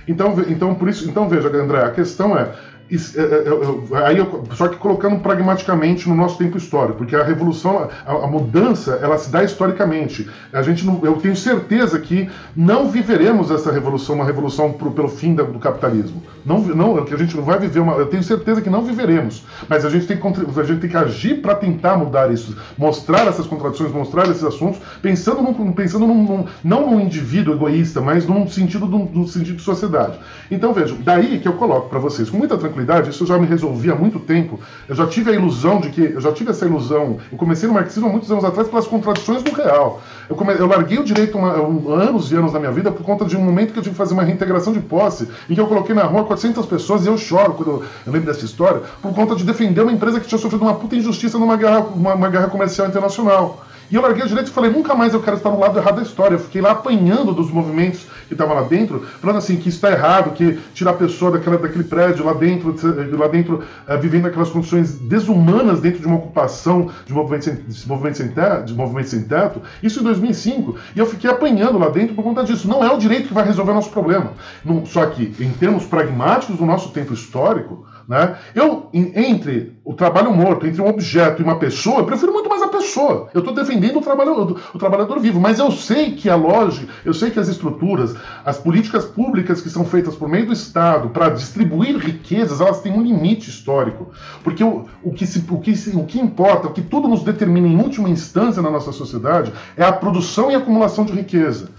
Então, então por isso, então veja, André, a questão é é, é, é, aí só que colocando pragmaticamente no nosso tempo histórico, porque a revolução, a, a, mudança, ela se dá historicamente. A gente não, eu tenho certeza que não viveremos essa revolução, uma revolução pro, pelo fim do capitalismo. Não, não, a gente não vai viver uma, eu tenho certeza que não viveremos. Mas a gente tem que, a gente tem que agir para tentar mudar isso, mostrar essas contradições, mostrar esses assuntos, pensando, num, pensando num, num, não num indivíduo egoísta, mas num sentido, num, sentido de sociedade. Então vejam, daí que eu coloco para vocês com muita tranquilidade isso eu já me resolvi há muito tempo. Eu já tive a ilusão de que. Eu já tive essa ilusão. Eu comecei no marxismo há muitos anos atrás pelas contradições do real. Eu, come, eu larguei o direito uma, um, anos e anos da minha vida por conta de um momento que eu tive que fazer uma reintegração de posse, em que eu coloquei na rua 400 pessoas e eu choro quando eu, lembro dessa história, por conta de defender uma empresa que tinha sofrido uma puta injustiça numa guerra, uma, uma guerra comercial internacional. E eu larguei o direito e falei, nunca mais eu quero estar no lado errado da história. Eu fiquei lá apanhando dos movimentos que estavam lá dentro, falando assim, que está errado, que tirar a pessoa daquela, daquele prédio lá dentro, lá dentro, uh, vivendo aquelas condições desumanas dentro de uma ocupação de movimentos sem, de movimentos sem, teto, de movimentos sem teto, isso em 2005. E eu fiquei apanhando lá dentro por conta disso. Não é o direito que vai resolver o nosso problema. Não, só que, em termos pragmáticos do nosso tempo histórico, né? Eu, entre o trabalho morto, entre um objeto e uma pessoa, eu prefiro muito mais a pessoa. Eu estou defendendo o trabalhador, o trabalhador vivo, mas eu sei que a lógica, eu sei que as estruturas, as políticas públicas que são feitas por meio do Estado para distribuir riquezas, elas têm um limite histórico. Porque o, o, que se, o, que se, o que importa, o que tudo nos determina em última instância na nossa sociedade, é a produção e acumulação de riqueza.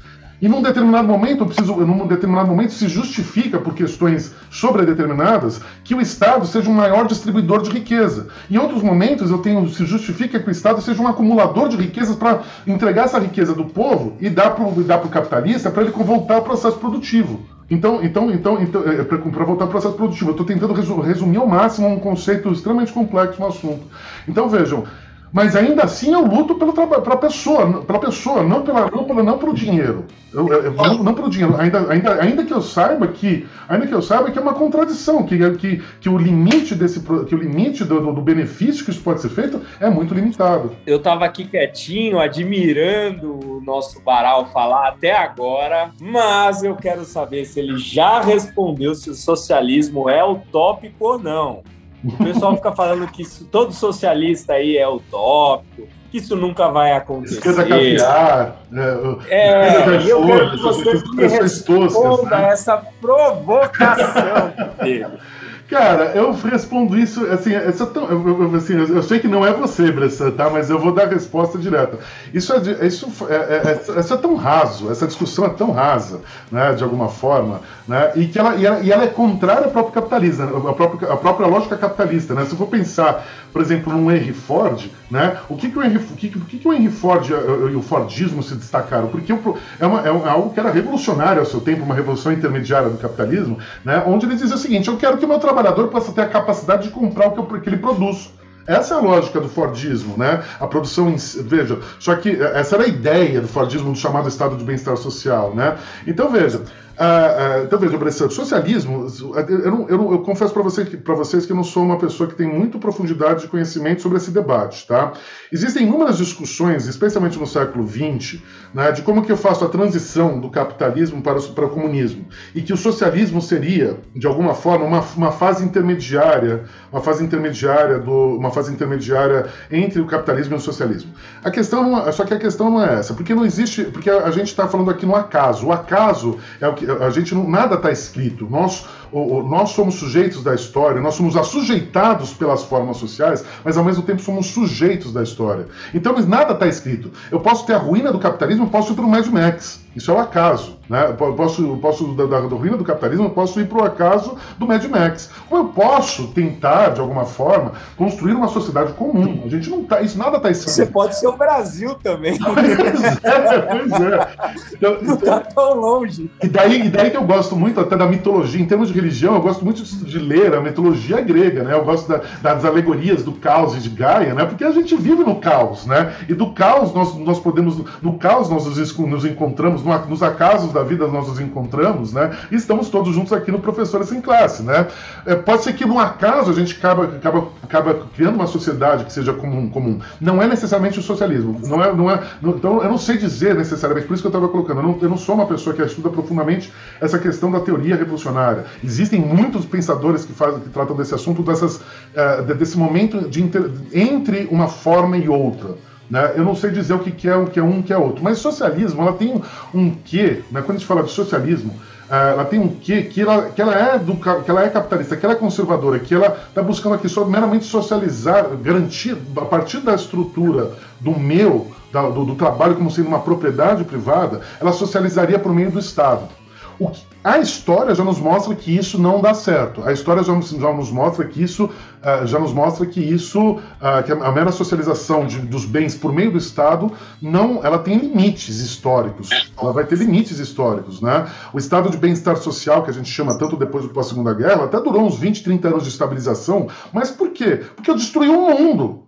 E num determinado momento, eu preciso, num determinado momento se justifica por questões sobredeterminadas que o Estado seja um maior distribuidor de riqueza. Em outros momentos, eu tenho se justifica que o Estado seja um acumulador de riquezas para entregar essa riqueza do povo e dar para o capitalista para ele voltar ao processo produtivo. Então, então, então, então é, para voltar ao processo produtivo, eu estou tentando resumir ao máximo um conceito extremamente complexo no assunto. Então vejam, mas ainda assim eu luto pelo pela pessoa, pela pessoa, não pela não, pela, não pelo dinheiro. Eu, eu, não, não, pelo dinheiro. Ainda, ainda, ainda que eu saiba que ainda que eu saiba que é uma contradição, que, que, que o limite desse que o limite do, do benefício que isso pode ser feito é muito limitado. Eu estava aqui quietinho, admirando o nosso Baral falar até agora, mas eu quero saber se ele já respondeu se o socialismo é utópico ou não. O pessoal fica falando que isso, todo socialista aí é utópico, que isso nunca vai acontecer. Esquerda caviar. Né? É, e eu quero que você me responda né? essa provocação dele. Cara, eu respondo isso, assim, isso é tão, eu, assim, eu sei que não é você, Bressan, tá? Mas eu vou dar a resposta direta. Isso é, isso é, é, é, isso é tão raso, essa discussão é tão rasa, né, de alguma forma, né, e que ela, e ela, e ela é contrária ao próprio capitalismo, a própria, a própria lógica capitalista, né? Se eu for pensar, por exemplo, num Henry Ford, né, o que que o Henry, o que, o que, que o Henry Ford e o Fordismo se destacaram? Porque é, uma, é algo que era revolucionário ao seu tempo, uma revolução intermediária do capitalismo, né, onde ele dizia o seguinte, eu quero que o meu trabalho trabalhador possa ter a capacidade de comprar o que, ele produz. Essa é a lógica do Fordismo, né? A produção em veja, só que essa era a ideia do Fordismo do chamado estado de bem-estar social, né? Então veja, ah, ah, então veja, socialismo, eu, não, eu, não, eu confesso para você, vocês que eu não sou uma pessoa que tem muita profundidade de conhecimento sobre esse debate, tá? Existem inúmeras discussões, especialmente no século XX, né, de como que eu faço a transição do capitalismo para o, para o comunismo, e que o socialismo seria, de alguma forma, uma, uma fase intermediária, uma fase intermediária do, uma fase intermediária entre o capitalismo e o socialismo. A questão não, é, só que a questão não é essa, porque não existe, porque a, a gente está falando aqui no acaso. O acaso é o que a gente não, nada está escrito. Nós, o, o, nós somos sujeitos da história, nós somos assujeitados pelas formas sociais, mas ao mesmo tempo somos sujeitos da história. Então nada está escrito. Eu posso ter a ruína do capitalismo, eu posso ir para o Mad Max. Isso é o acaso. Né? Eu posso, posso da, da ruína do capitalismo, eu posso ir para o acaso do Mad Max. Ou eu posso tentar, de alguma forma, construir uma sociedade comum. A gente não tá. Isso nada está escrito. Você pode ser o Brasil também. pois é, pois é. Então, não está tão longe. E daí, e daí que eu gosto muito até da mitologia, em termos de. religião, eu gosto muito de ler a mitologia grega, né? Eu gosto da, das alegorias do caos e de Gaia, né? Porque a gente vive no caos, né? E do caos nós, nós podemos, no caos nós nos, nos encontramos, nos acasos da vida nós nos encontramos, né? E estamos todos juntos aqui no Professores Sem Classe, né? É, pode ser que no acaso a gente acaba, acaba, acaba criando uma sociedade que seja comum, comum. Não é necessariamente o socialismo, não é, não é, não, então eu não sei dizer necessariamente, por isso que eu estava colocando, eu não, eu não sou uma pessoa que estuda profundamente essa questão da teoria revolucionária. Existem muitos pensadores que, fazem, que tratam desse assunto, dessas, uh, desse momento de inter, entre uma forma e outra. Né? Eu não sei dizer o que é o que é um, o que é outro, mas socialismo ela tem um quê, né? quando a gente fala de socialismo, uh, ela tem um quê que ela, que ela é do, que ela é capitalista, que ela é conservadora, que ela está buscando aqui só meramente socializar, garantir a partir da estrutura do meu, da, do, do trabalho como sendo uma propriedade privada, ela socializaria por meio do Estado. O que, a história já nos mostra que isso não dá certo. A história já, já nos mostra que isso uh, já nos mostra que isso, uh, que a, mera socialização de, dos bens por meio do Estado não, ela tem limites históricos. Ela vai ter limites históricos, né? O estado de bem-estar social que a gente chama tanto depois do pós-segunda guerra até durou uns 20, 30 anos de estabilização. Mas por quê? Porque destruiu o mundo.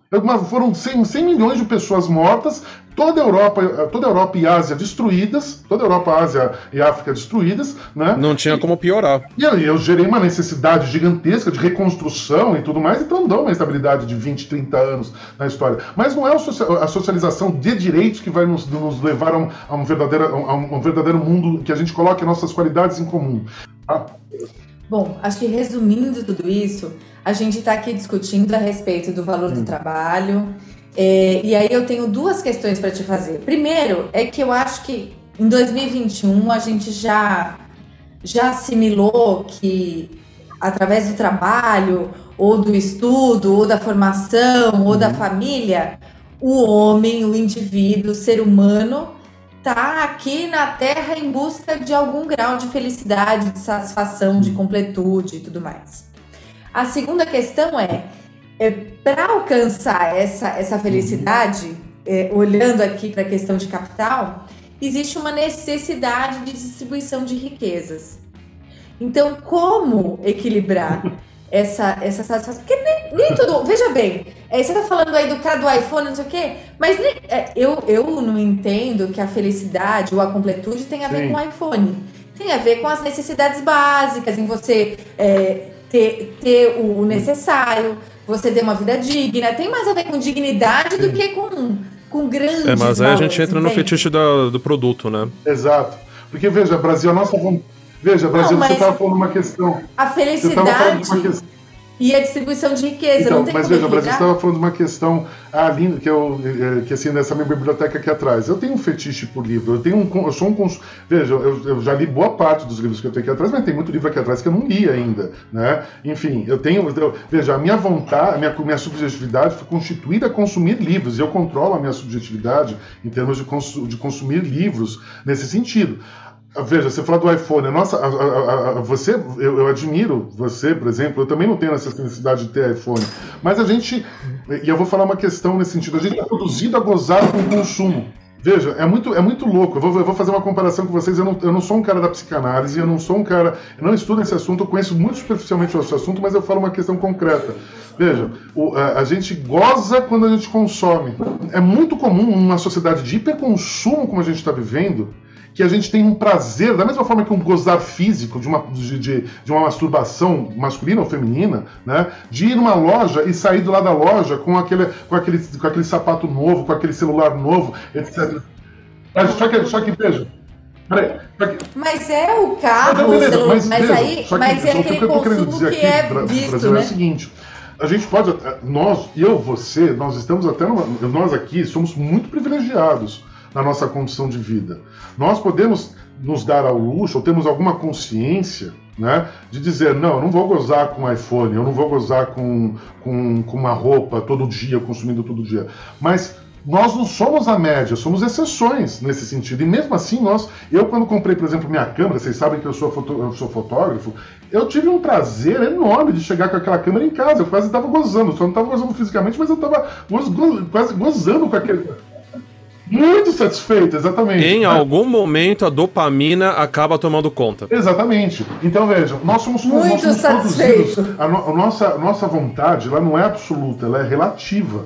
Foram 100, 100 milhões de pessoas mortas, toda a Europa, toda a Europa e Ásia destruídas, toda a Europa, Ásia e África destruídas, né? Não tinha como piorar. E aí eu gerei uma necessidade gigantesca de reconstrução e tudo mais, então dá uma estabilidade de 20, 30 anos na história. Mas não é a socialização de direitos que vai nos, nos levar a um, a, um verdadeiro, a um verdadeiro mundo que a gente coloque nossas qualidades em comum. Ah. Bom, acho que resumindo tudo isso, a gente está aqui discutindo a respeito do valor do hum. trabalho. É, e aí eu tenho duas questões para te fazer. Primeiro, é que eu acho que em 2021 a gente já, já assimilou que através do trabalho, ou do estudo, ou da formação, ou da uhum. família, o homem, o indivíduo, o ser humano, está aqui na Terra em busca de algum grau de felicidade, de satisfação, de completude e tudo mais. A segunda questão é, é para alcançar essa, essa felicidade, é, olhando aqui para a questão de capital, existe uma necessidade de distribuição de riquezas. Então, como equilibrar essa, essa satisfação? Porque nem, nem tudo. Veja bem, é, você está falando aí do cara do iPhone, não sei o quê, mas nem, é, eu, eu não entendo que a felicidade ou a completude tem a ver Sim. com o iPhone. Tem a ver com as necessidades básicas, em você é, ter, ter o necessário, você ter uma vida digna. Tem mais a ver com dignidade do que com, com grandes. É, mas aí a gente entra no fetiche do, do produto, né? Exato. Porque, veja, Brasil, a nossa. Veja, Brasil, não, você estava falando uma questão. A felicidade e a distribuição de riqueza. Então, mas veja, o Brasil estava falando de uma questão ah, linda, que eu eh, que assim, nessa minha biblioteca aqui atrás. Eu tenho um fetiche por livro, eu tenho um. Eu sou um cons... Veja, eu, eu, já li boa parte dos livros que eu tenho aqui atrás, mas tem muito livro aqui atrás que eu não li ainda. Né? Enfim, eu tenho. Eu, veja, a minha vontade, a minha, minha subjetividade foi constituída a consumir livros, e eu controlo a minha subjetividade em termos de, cons, de consumir livros nesse sentido. Veja, você fala do iPhone. Nossa, a, a, a, você, eu, eu, admiro você, por exemplo. Eu também não tenho essa necessidade de ter iPhone. Mas a gente, e eu vou falar uma questão nesse sentido, a gente é produzido a gozar com o consumo. Veja, é muito, é muito louco. Eu vou, eu vou, fazer uma comparação com vocês. Eu não, eu não sou um cara da psicanálise, eu não sou um cara. Eu não estudo esse assunto, eu conheço muito superficialmente esse assunto, mas eu falo uma questão concreta. Veja, o, a, a, gente goza quando a gente consome. É muito comum numa sociedade de hiperconsumo como a gente está vivendo que a gente tem um prazer, da mesma forma que um gozar físico de uma, de, de, de, uma masturbação masculina ou feminina, né? De ir numa loja e sair do lado da loja com aquele, com aquele, com aquele sapato novo, com aquele celular novo, etc. Só que, só que veja. Mas é o carro, mas, celular, mas, mas aí, que, mas é aquele que eu consumo que, que é visto, Brasil né? é o seguinte, a gente pode, nós, eu, você, nós estamos até, nós aqui somos muito privilegiados na nossa condição de vida. Nós podemos nos dar ao luxo, ou temos alguma consciência, né, de dizer, não, eu não vou gozar com iPhone, eu não vou gozar com, com, com uma roupa todo dia, consumindo todo dia. Mas nós não somos a média, somos exceções nesse sentido. E mesmo assim, nós, eu quando comprei, por exemplo, minha câmera, vocês sabem que eu sou, foto, eu sou fotógrafo, eu tive um prazer enorme de chegar com aquela câmera em casa. Eu quase estava gozando, só não estava gozando fisicamente, mas eu estava goz, quase gozando com aquele Muito satisfeito, exatamente. Em algum momento a dopamina acaba tomando conta. Exatamente. Então vejam, nós somos Muito nós somos satisfeito. A, no, a nossa, a nossa vontade ela não é absoluta, ela é relativa.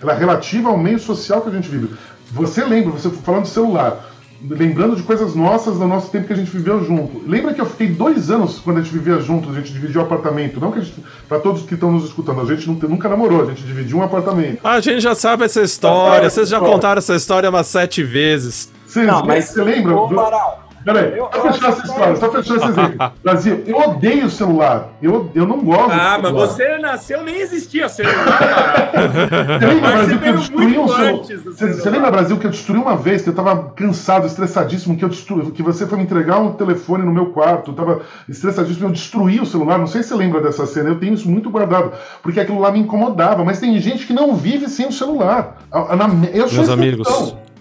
Ela é relativa ao meio social que a gente vive. Você lembra, você falando do celular, lembrando de coisas nossas do nosso tempo que a gente viveu junto. Lembra que eu fiquei dois anos quando a gente vivia junto, a gente dividiu o apartamento. Não que a gente, pra todos que estão nos escutando, a gente nunca, namorou, a gente dividiu um apartamento. A gente já sabe essa história, vocês já contaram essa história umas sete vezes. Vocês, Não, mas você lembra? Ô, do- Peraí, Eu- só fechar essa história, só fechar esse exemplo. Brasil, eu odeio o celular. Eu, eu não gosto Ah, mas você nasceu nem existia celular. Você lembra, Mas Brasil, você que eu destruí um celular? Você, você lembra, Brasil, que eu destruí uma vez, que eu tava cansado, estressadíssimo, que eu destruí, que você foi me entregar um telefone no meu quarto, eu tava estressadíssimo, eu destruí o celular. Não sei se você lembra dessa cena, eu tenho isso muito guardado, porque aquilo lá me incomodava. Mas tem gente que não vive sem o celular. Eu sou Meus amigos,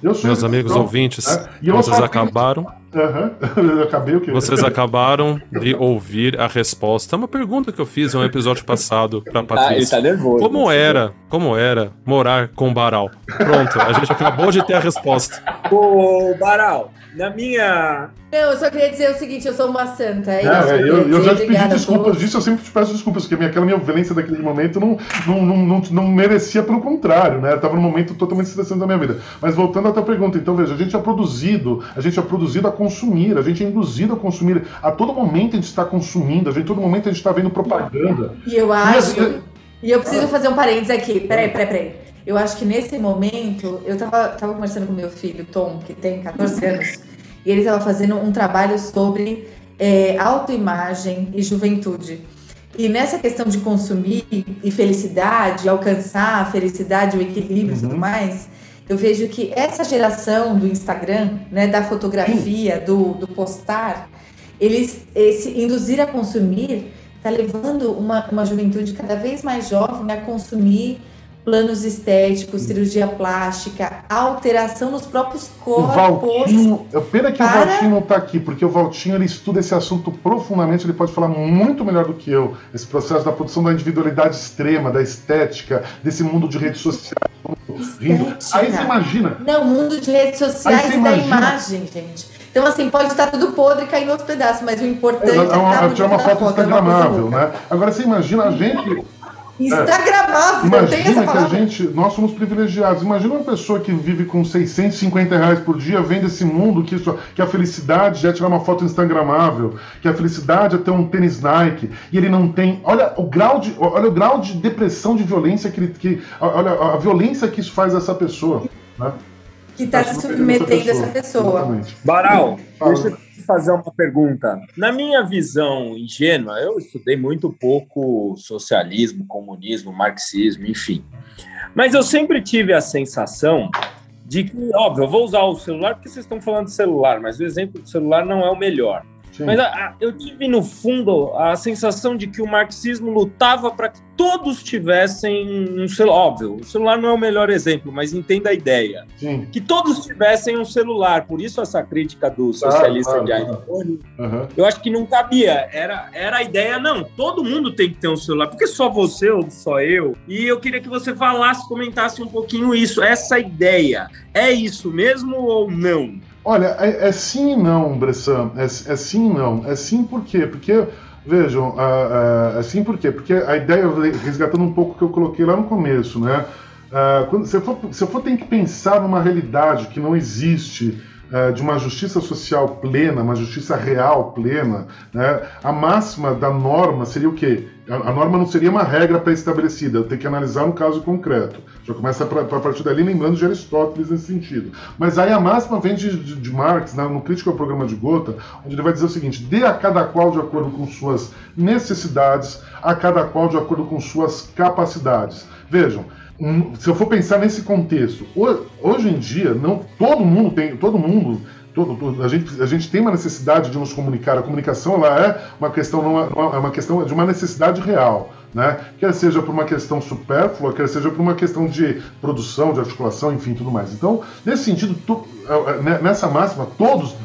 Eu sou Meus amigos ouvintes, É, e vocês acabaram, Aham, eu acabei o quê? vocês acabaram de ouvir a resposta. É uma pergunta que eu fiz em um episódio passado pra Ah, ele Patrícia. tá nervoso. Como era, como era morar com Baral? Pronto, a gente acabou de ter a resposta. Ô, Baral, na minha. Não, eu só queria dizer o seguinte, eu sou uma santa, é. Não, é, eu, queria eu já te pedi desculpas disso, eu sempre te peço desculpas, porque minha, aquela minha violência daquele momento não, não, não, não, não merecia, pelo contrário, né? Eu tava num momento totalmente estressante da minha vida. Mas voltando à tua pergunta, então veja, a gente é produzido, a gente é produzido a consumir, a gente é induzido a consumir. A todo momento a gente está consumindo, a gente, a todo momento a gente está vendo propaganda. E eu acho. Mas, E eu preciso fazer um parênteses aqui. Peraí, peraí, peraí. Eu acho que nesse momento, eu tava, tava conversando com meu filho, Tom, que tem 14 anos, e ele tava fazendo um trabalho sobre é, autoimagem e juventude. E nessa questão de consumir e felicidade, alcançar a felicidade, o equilíbrio e tudo Uhum. mais, eu vejo que essa geração do Instagram, né, da fotografia, do, do postar, eles esse induzir a consumir está levando uma, uma juventude cada vez mais jovem a consumir planos estéticos, cirurgia plástica, alteração nos próprios O corpos. Valtinho, é pena que o para- Valtinho não tá aqui, porque o Valtinho ele estuda esse assunto profundamente, ele pode falar muito melhor do que eu. Esse processo da produção da individualidade extrema, da estética, desse mundo de redes sociais. rindo. Aí você imagina, Não, mundo de redes sociais e da imagem, gente. Então, assim, pode estar tudo podre e cair em outro pedaço, mas o importante é é, uma, bonito tirar uma foto foto, é uma coisa instagramável, louca. né? Agora você imagina a gente, Instagramável, não tem essa imagina que a palavra. gente, nós somos privilegiados. Imagina uma pessoa que vive com 650 reais por dia, vendo esse mundo, que, isso, que a felicidade é tirar uma foto instagramável, que a felicidade é ter um tênis Nike, e ele não tem. Olha o grau de, olha o grau de depressão, de violência que ele. Que, olha a violência que isso faz a essa pessoa. Né? Que está se submetendo a essa pessoa. Exatamente. Baral, Fala. deixa fazer uma pergunta. Na minha visão ingênua, eu estudei muito pouco socialismo, comunismo, marxismo, enfim. Mas eu sempre tive a sensação de que, óbvio, eu vou usar o celular porque vocês estão falando de celular, mas o exemplo do celular não é o melhor. Sim. Mas a- a- eu tive, no fundo, a sensação de que o marxismo lutava para que todos tivessem um celular. Óbvio, o celular não é o melhor exemplo, mas entenda a ideia. Sim. Que todos tivessem um celular. Por isso essa crítica do socialista claro, de claro. iPhone, Aham. eu acho que não cabia. Era, era a ideia, não, todo mundo tem que ter um celular. Porque só você ou só eu? E eu queria que você falasse, comentasse um pouquinho isso. Essa ideia, é isso mesmo ou não? Olha, é, é sim e não, Bressan. É, é sim e não. É sim por quê? Porque, vejam, ah, é sim por quê? Porque a ideia, resgatando um pouco o que eu coloquei lá no começo, né? Ah, quando, se, eu for, se eu for ter que pensar numa realidade que não existe, ah, de uma justiça social plena, uma justiça real plena, né? a máxima da norma seria o quê? A, norma não seria uma regra pré-estabelecida, eu tenho que analisar um caso concreto. Já começa pra partir dali lembrando de Aristóteles nesse sentido. Mas aí a máxima vem de, de, de Marx, né, no Crítico ao Programa de Gotha, onde ele vai dizer o seguinte: dê a cada qual de acordo com suas necessidades, a cada qual de acordo com suas capacidades. Vejam, se eu for pensar nesse contexto, ho- hoje em dia, não todo mundo tem, todo mundo todo- todo- a, gente, a gente tem uma necessidade de nos comunicar. A comunicação ela é uma questão, não é, é uma questão de uma necessidade real. Né? Quer seja por uma questão supérflua, quer seja por uma questão de produção, de articulação, enfim, tudo mais. Então, nesse sentido, tu- eh, eh, ne- nessa máxima, todos,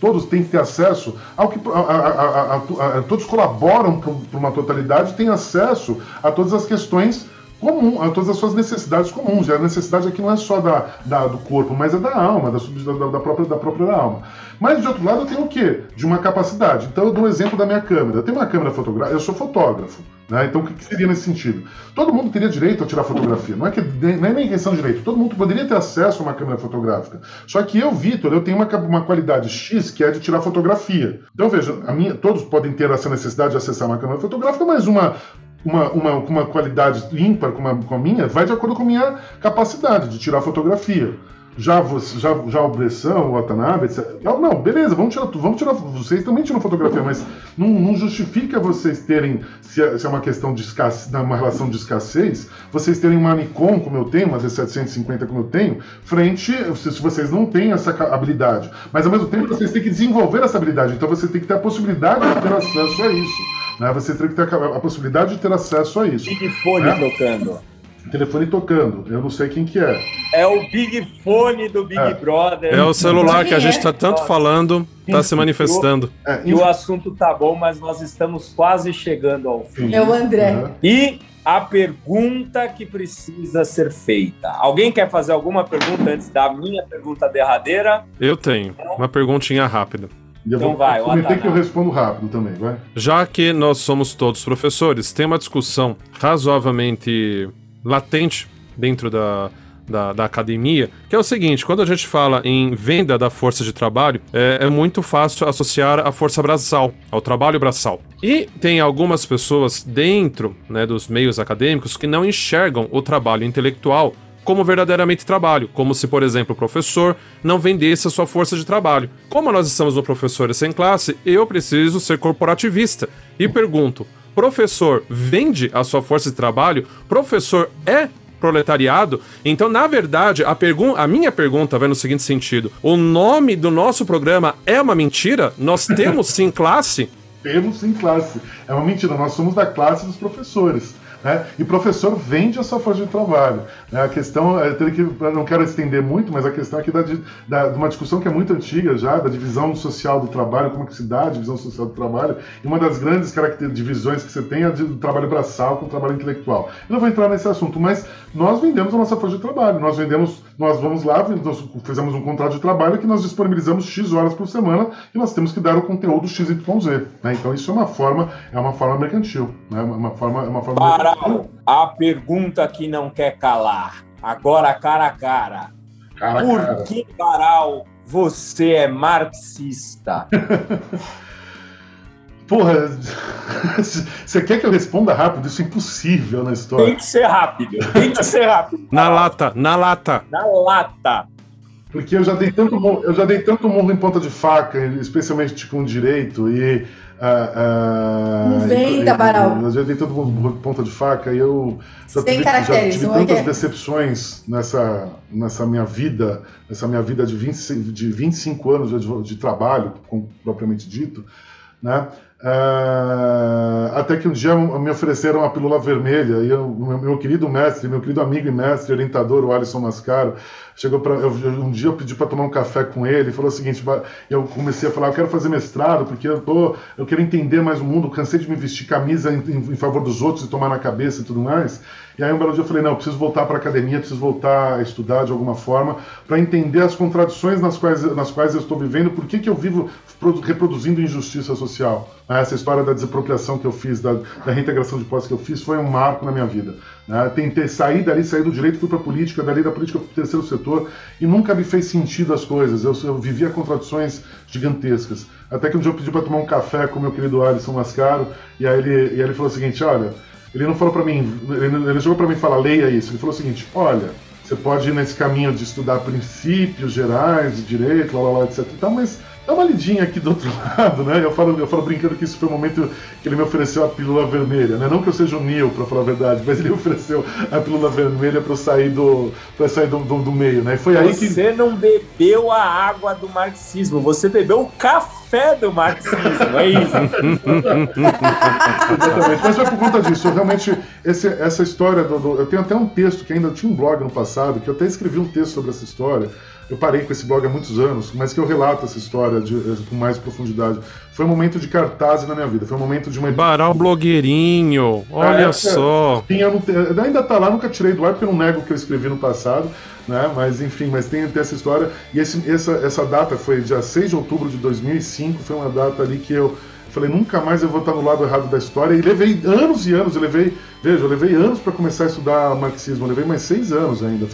todos têm que ter acesso ao que. a- a- a- todos colaboram para uma totalidade, têm acesso a todas as questões comum, a todas as suas necessidades comuns. E a necessidade aqui não é só da, da do corpo, mas é da alma, da, da, da, própria, da própria alma. Mas de outro lado eu tenho o quê? De uma capacidade. Então eu dou um exemplo da minha câmera. Tenho uma câmera fotográfica, eu sou fotógrafo. Né? Então o que, que, seria nesse sentido? Todo mundo teria direito a tirar fotografia. Não é, que, não é nem questão de direito. Todo mundo poderia ter acesso a uma câmera fotográfica. Só que eu, Vitor, eu tenho uma, uma qualidade X que é de tirar fotografia. Então veja, a minha, todos podem ter essa necessidade de acessar uma câmera fotográfica, mas uma uma, uma, uma qualidade ímpar com a, com a minha, vai de acordo com a minha capacidade de tirar fotografia. Já, já, já o Bressan, o Watanabe, etc. Não, beleza, vamos tirar, vamos tirar. Vocês também tiram fotografia, mas não, não justifica vocês terem, se é, se é, uma questão de escassez, uma relação de escassez, vocês terem uma Nikon, como eu tenho, uma D750 como eu tenho, frente, se vocês não têm essa habilidade. Mas ao mesmo tempo vocês têm que desenvolver essa habilidade, então você tem que ter a possibilidade de ter acesso a isso. Né? Você tem que ter a, a possibilidade de ter acesso a isso. Big Fone né? tocando. Telefone tocando, eu não sei quem que é. É o Big Fone do Big é. Brother. É o celular que a gente está tanto falando, está se manifestando. É, e o assunto tá bom, mas nós estamos quase chegando ao fim. É o André. Uhum. E a pergunta que precisa ser feita. Alguém quer fazer alguma pergunta antes da minha pergunta derradeira? Eu tenho. Uma perguntinha rápida. Eu então vou vai, prometer que eu respondo rápido também, vai. Já que nós somos todos professores, tem uma discussão razoavelmente latente dentro da, da, da, academia, que é o seguinte: quando a gente fala em venda da força de trabalho, é, é, muito fácil associar a força braçal, ao trabalho braçal. E tem algumas pessoas dentro né, dos meios acadêmicos que não enxergam o trabalho intelectual como verdadeiramente trabalho, como se, por exemplo, o professor não vendesse a sua força de trabalho. Como nós estamos no Professores Sem Classe, eu preciso ser corporativista. E pergunto: professor vende a sua força de trabalho? Professor é proletariado. Então, na verdade, a, pergun a minha pergunta vai no seguinte sentido: o nome do nosso programa é uma mentira? Nós temos sim classe? temos sim classe. É uma mentira, nós somos da classe dos professores. Né? E professor vende a sua força de trabalho. Né? A questão, é, que, não quero estender muito, mas a questão aqui da, da, de uma discussão que é muito antiga já, da divisão social do trabalho, como é que se dá a divisão social do trabalho, e uma das grandes divisões que você tem é do trabalho braçal com o trabalho intelectual. Eu não vou entrar nesse assunto, mas nós vendemos a nossa força de trabalho, nós vendemos, nós vamos lá, nós fizemos um contrato de trabalho que nós disponibilizamos X horas por semana e nós temos que dar o conteúdo XYZ. Né? Então isso é uma forma, é uma forma mercantil, né? uma, forma, é uma forma Para a pergunta que não quer calar. Agora, cara a cara. cara Por cara. que, Baral, você é marxista? Porra, você quer que eu responda rápido? Isso é impossível na história. Tem que ser rápido, tem que ser rápido. na lata, na lata. Na lata. Porque eu já dei tanto, eu já dei tanto morro em ponta de faca, especialmente com direito, e Uh, uh, vem, Tabaral. Eu já dei tanto ponta de faca e eu já tive, já tive tantas é? decepções nessa, nessa minha vida, nessa minha vida de, 20, de 25 anos de, de trabalho, propriamente dito, né? Uh, até que um dia me ofereceram a pílula vermelha e o meu, meu, querido mestre, meu querido amigo e mestre, orientador, o Alisson Mascaro, chegou para um dia eu pedi para tomar um café com ele e falou o seguinte, eu comecei a falar, eu quero fazer mestrado porque eu tô, eu quero entender mais o mundo, cansei de me vestir camisa em, em favor dos outros e tomar na cabeça e tudo mais. E aí um belo dia eu falei, não, eu preciso voltar para a academia, preciso voltar a estudar de alguma forma para entender as contradições nas quais, nas quais eu estou vivendo, por que, que eu vivo reproduzindo injustiça social. Né? Essa história da desapropriação que eu fiz, da, da reintegração de posse que eu fiz, foi um marco na minha vida. Né? Tentei sair dali, sair do direito, fui para a política, dali da política para o terceiro setor, e nunca me fez sentido as coisas. Eu, eu vivia contradições gigantescas. Até que um dia eu pedi para tomar um café com meu querido Alisson Mascaro, e aí ele, e aí ele falou o seguinte: olha ele não falou para mim, ele, ele chegou para mim falou, leia isso. Ele falou o seguinte: olha, você pode ir nesse caminho de estudar princípios gerais de direito, lá, lá, lá, etc. E tal, mas dá uma lidinha aqui do outro lado, né? Eu falo, eu falo brincando que isso foi o momento que ele me ofereceu a pílula vermelha, né? Não que eu seja um Neil, para falar a verdade, mas ele ofereceu a pílula vermelha para eu sair do, para sair do, do, do, meio, né? E foi aí que você não bebeu a água do marxismo, você bebeu o café fé do marxismo, é isso. Exatamente, mas foi por conta disso. Eu realmente, esse, essa história do, do, Eu tenho até um texto que ainda tinha um blog no passado, que eu até escrevi um texto sobre essa história. Eu parei com esse blog há muitos anos, mas que eu relato essa história de, eh, com mais profundidade. Foi um momento de cartaz na minha vida, foi um momento de uma. Baral blogueirinho, olha é, só. Sim, ainda tá lá, nunca tirei do ar porque eu não nego o que eu escrevi no passado, né? Mas enfim, mas tem, tem essa história. E esse, essa, essa data foi dia 6 de outubro de 2005, foi uma data ali que eu Falei, nunca mais eu vou estar no lado errado da história. E levei anos e anos, eu levei, veja, eu levei anos para começar a estudar marxismo, eu levei mais seis anos ainda.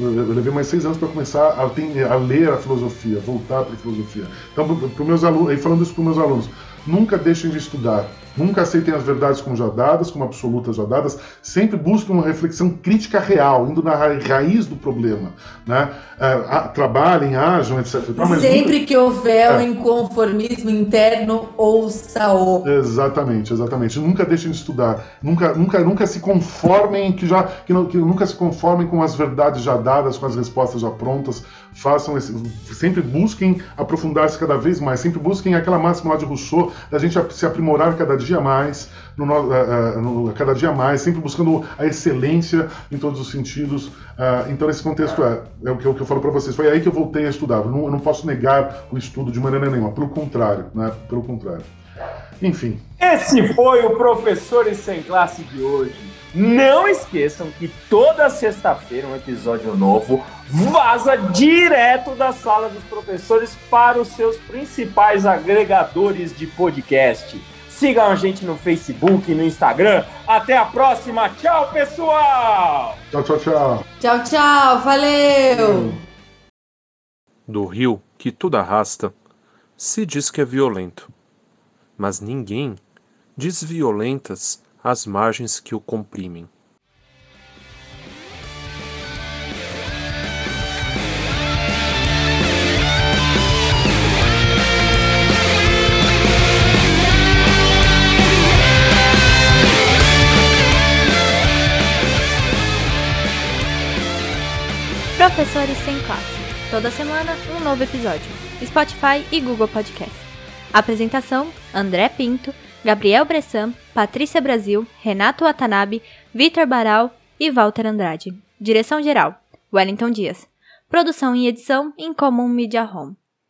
Eu levei mais seis anos para começar a, a, ler a filosofia, voltar para a filosofia. Então, para meus alunos, falando isso para meus alunos, nunca deixem de estudar. Nunca aceitem as verdades como já dadas, como absolutas já dadas. Sempre busquem uma reflexão crítica real, indo na raiz do problema. Né? É, trabalhem, ajam, etc. Sempre nunca... que houver é. um inconformismo interno, ouça-o. Exatamente, exatamente. Nunca deixem de estudar. Nunca, nunca, nunca se conformem que já que, não, que nunca se conformem com as verdades já dadas, com as respostas já prontas. Façam esse, sempre busquem aprofundar-se cada vez mais. Sempre busquem aquela máxima lá de Rousseau da gente se aprimorar cada dia mais, no, uh, no, cada dia mais, sempre buscando a excelência em todos os sentidos. Uh, então, nesse contexto, é, é, o que, eu, falo para vocês. Foi aí que eu voltei a estudar. Não, eu não, posso negar o estudo de maneira nenhuma. Pelo contrário, né? Pelo contrário. Enfim. Esse foi o Professores Sem Classe de hoje. Não esqueçam que toda sexta-feira um episódio novo vaza direto da sala dos professores para os seus principais agregadores de podcast. Sigam a gente no Facebook e no Instagram. Até a próxima. Tchau, pessoal! Tchau, tchau, tchau. Tchau, tchau. Valeu! Do rio que tudo arrasta, se diz que é violento. Mas ninguém diz violentas as margens que o comprimem. Professores Sem Classe. Toda semana, um novo episódio. Spotify e Google Podcast. Apresentação: André Pinto, Gabriel Bressan, Patrícia Brasil, Renato Watanabe, Vitor Baral e Walter Andrade. Direção-geral: Wellington Dias. Produção e edição em Comum Media Home.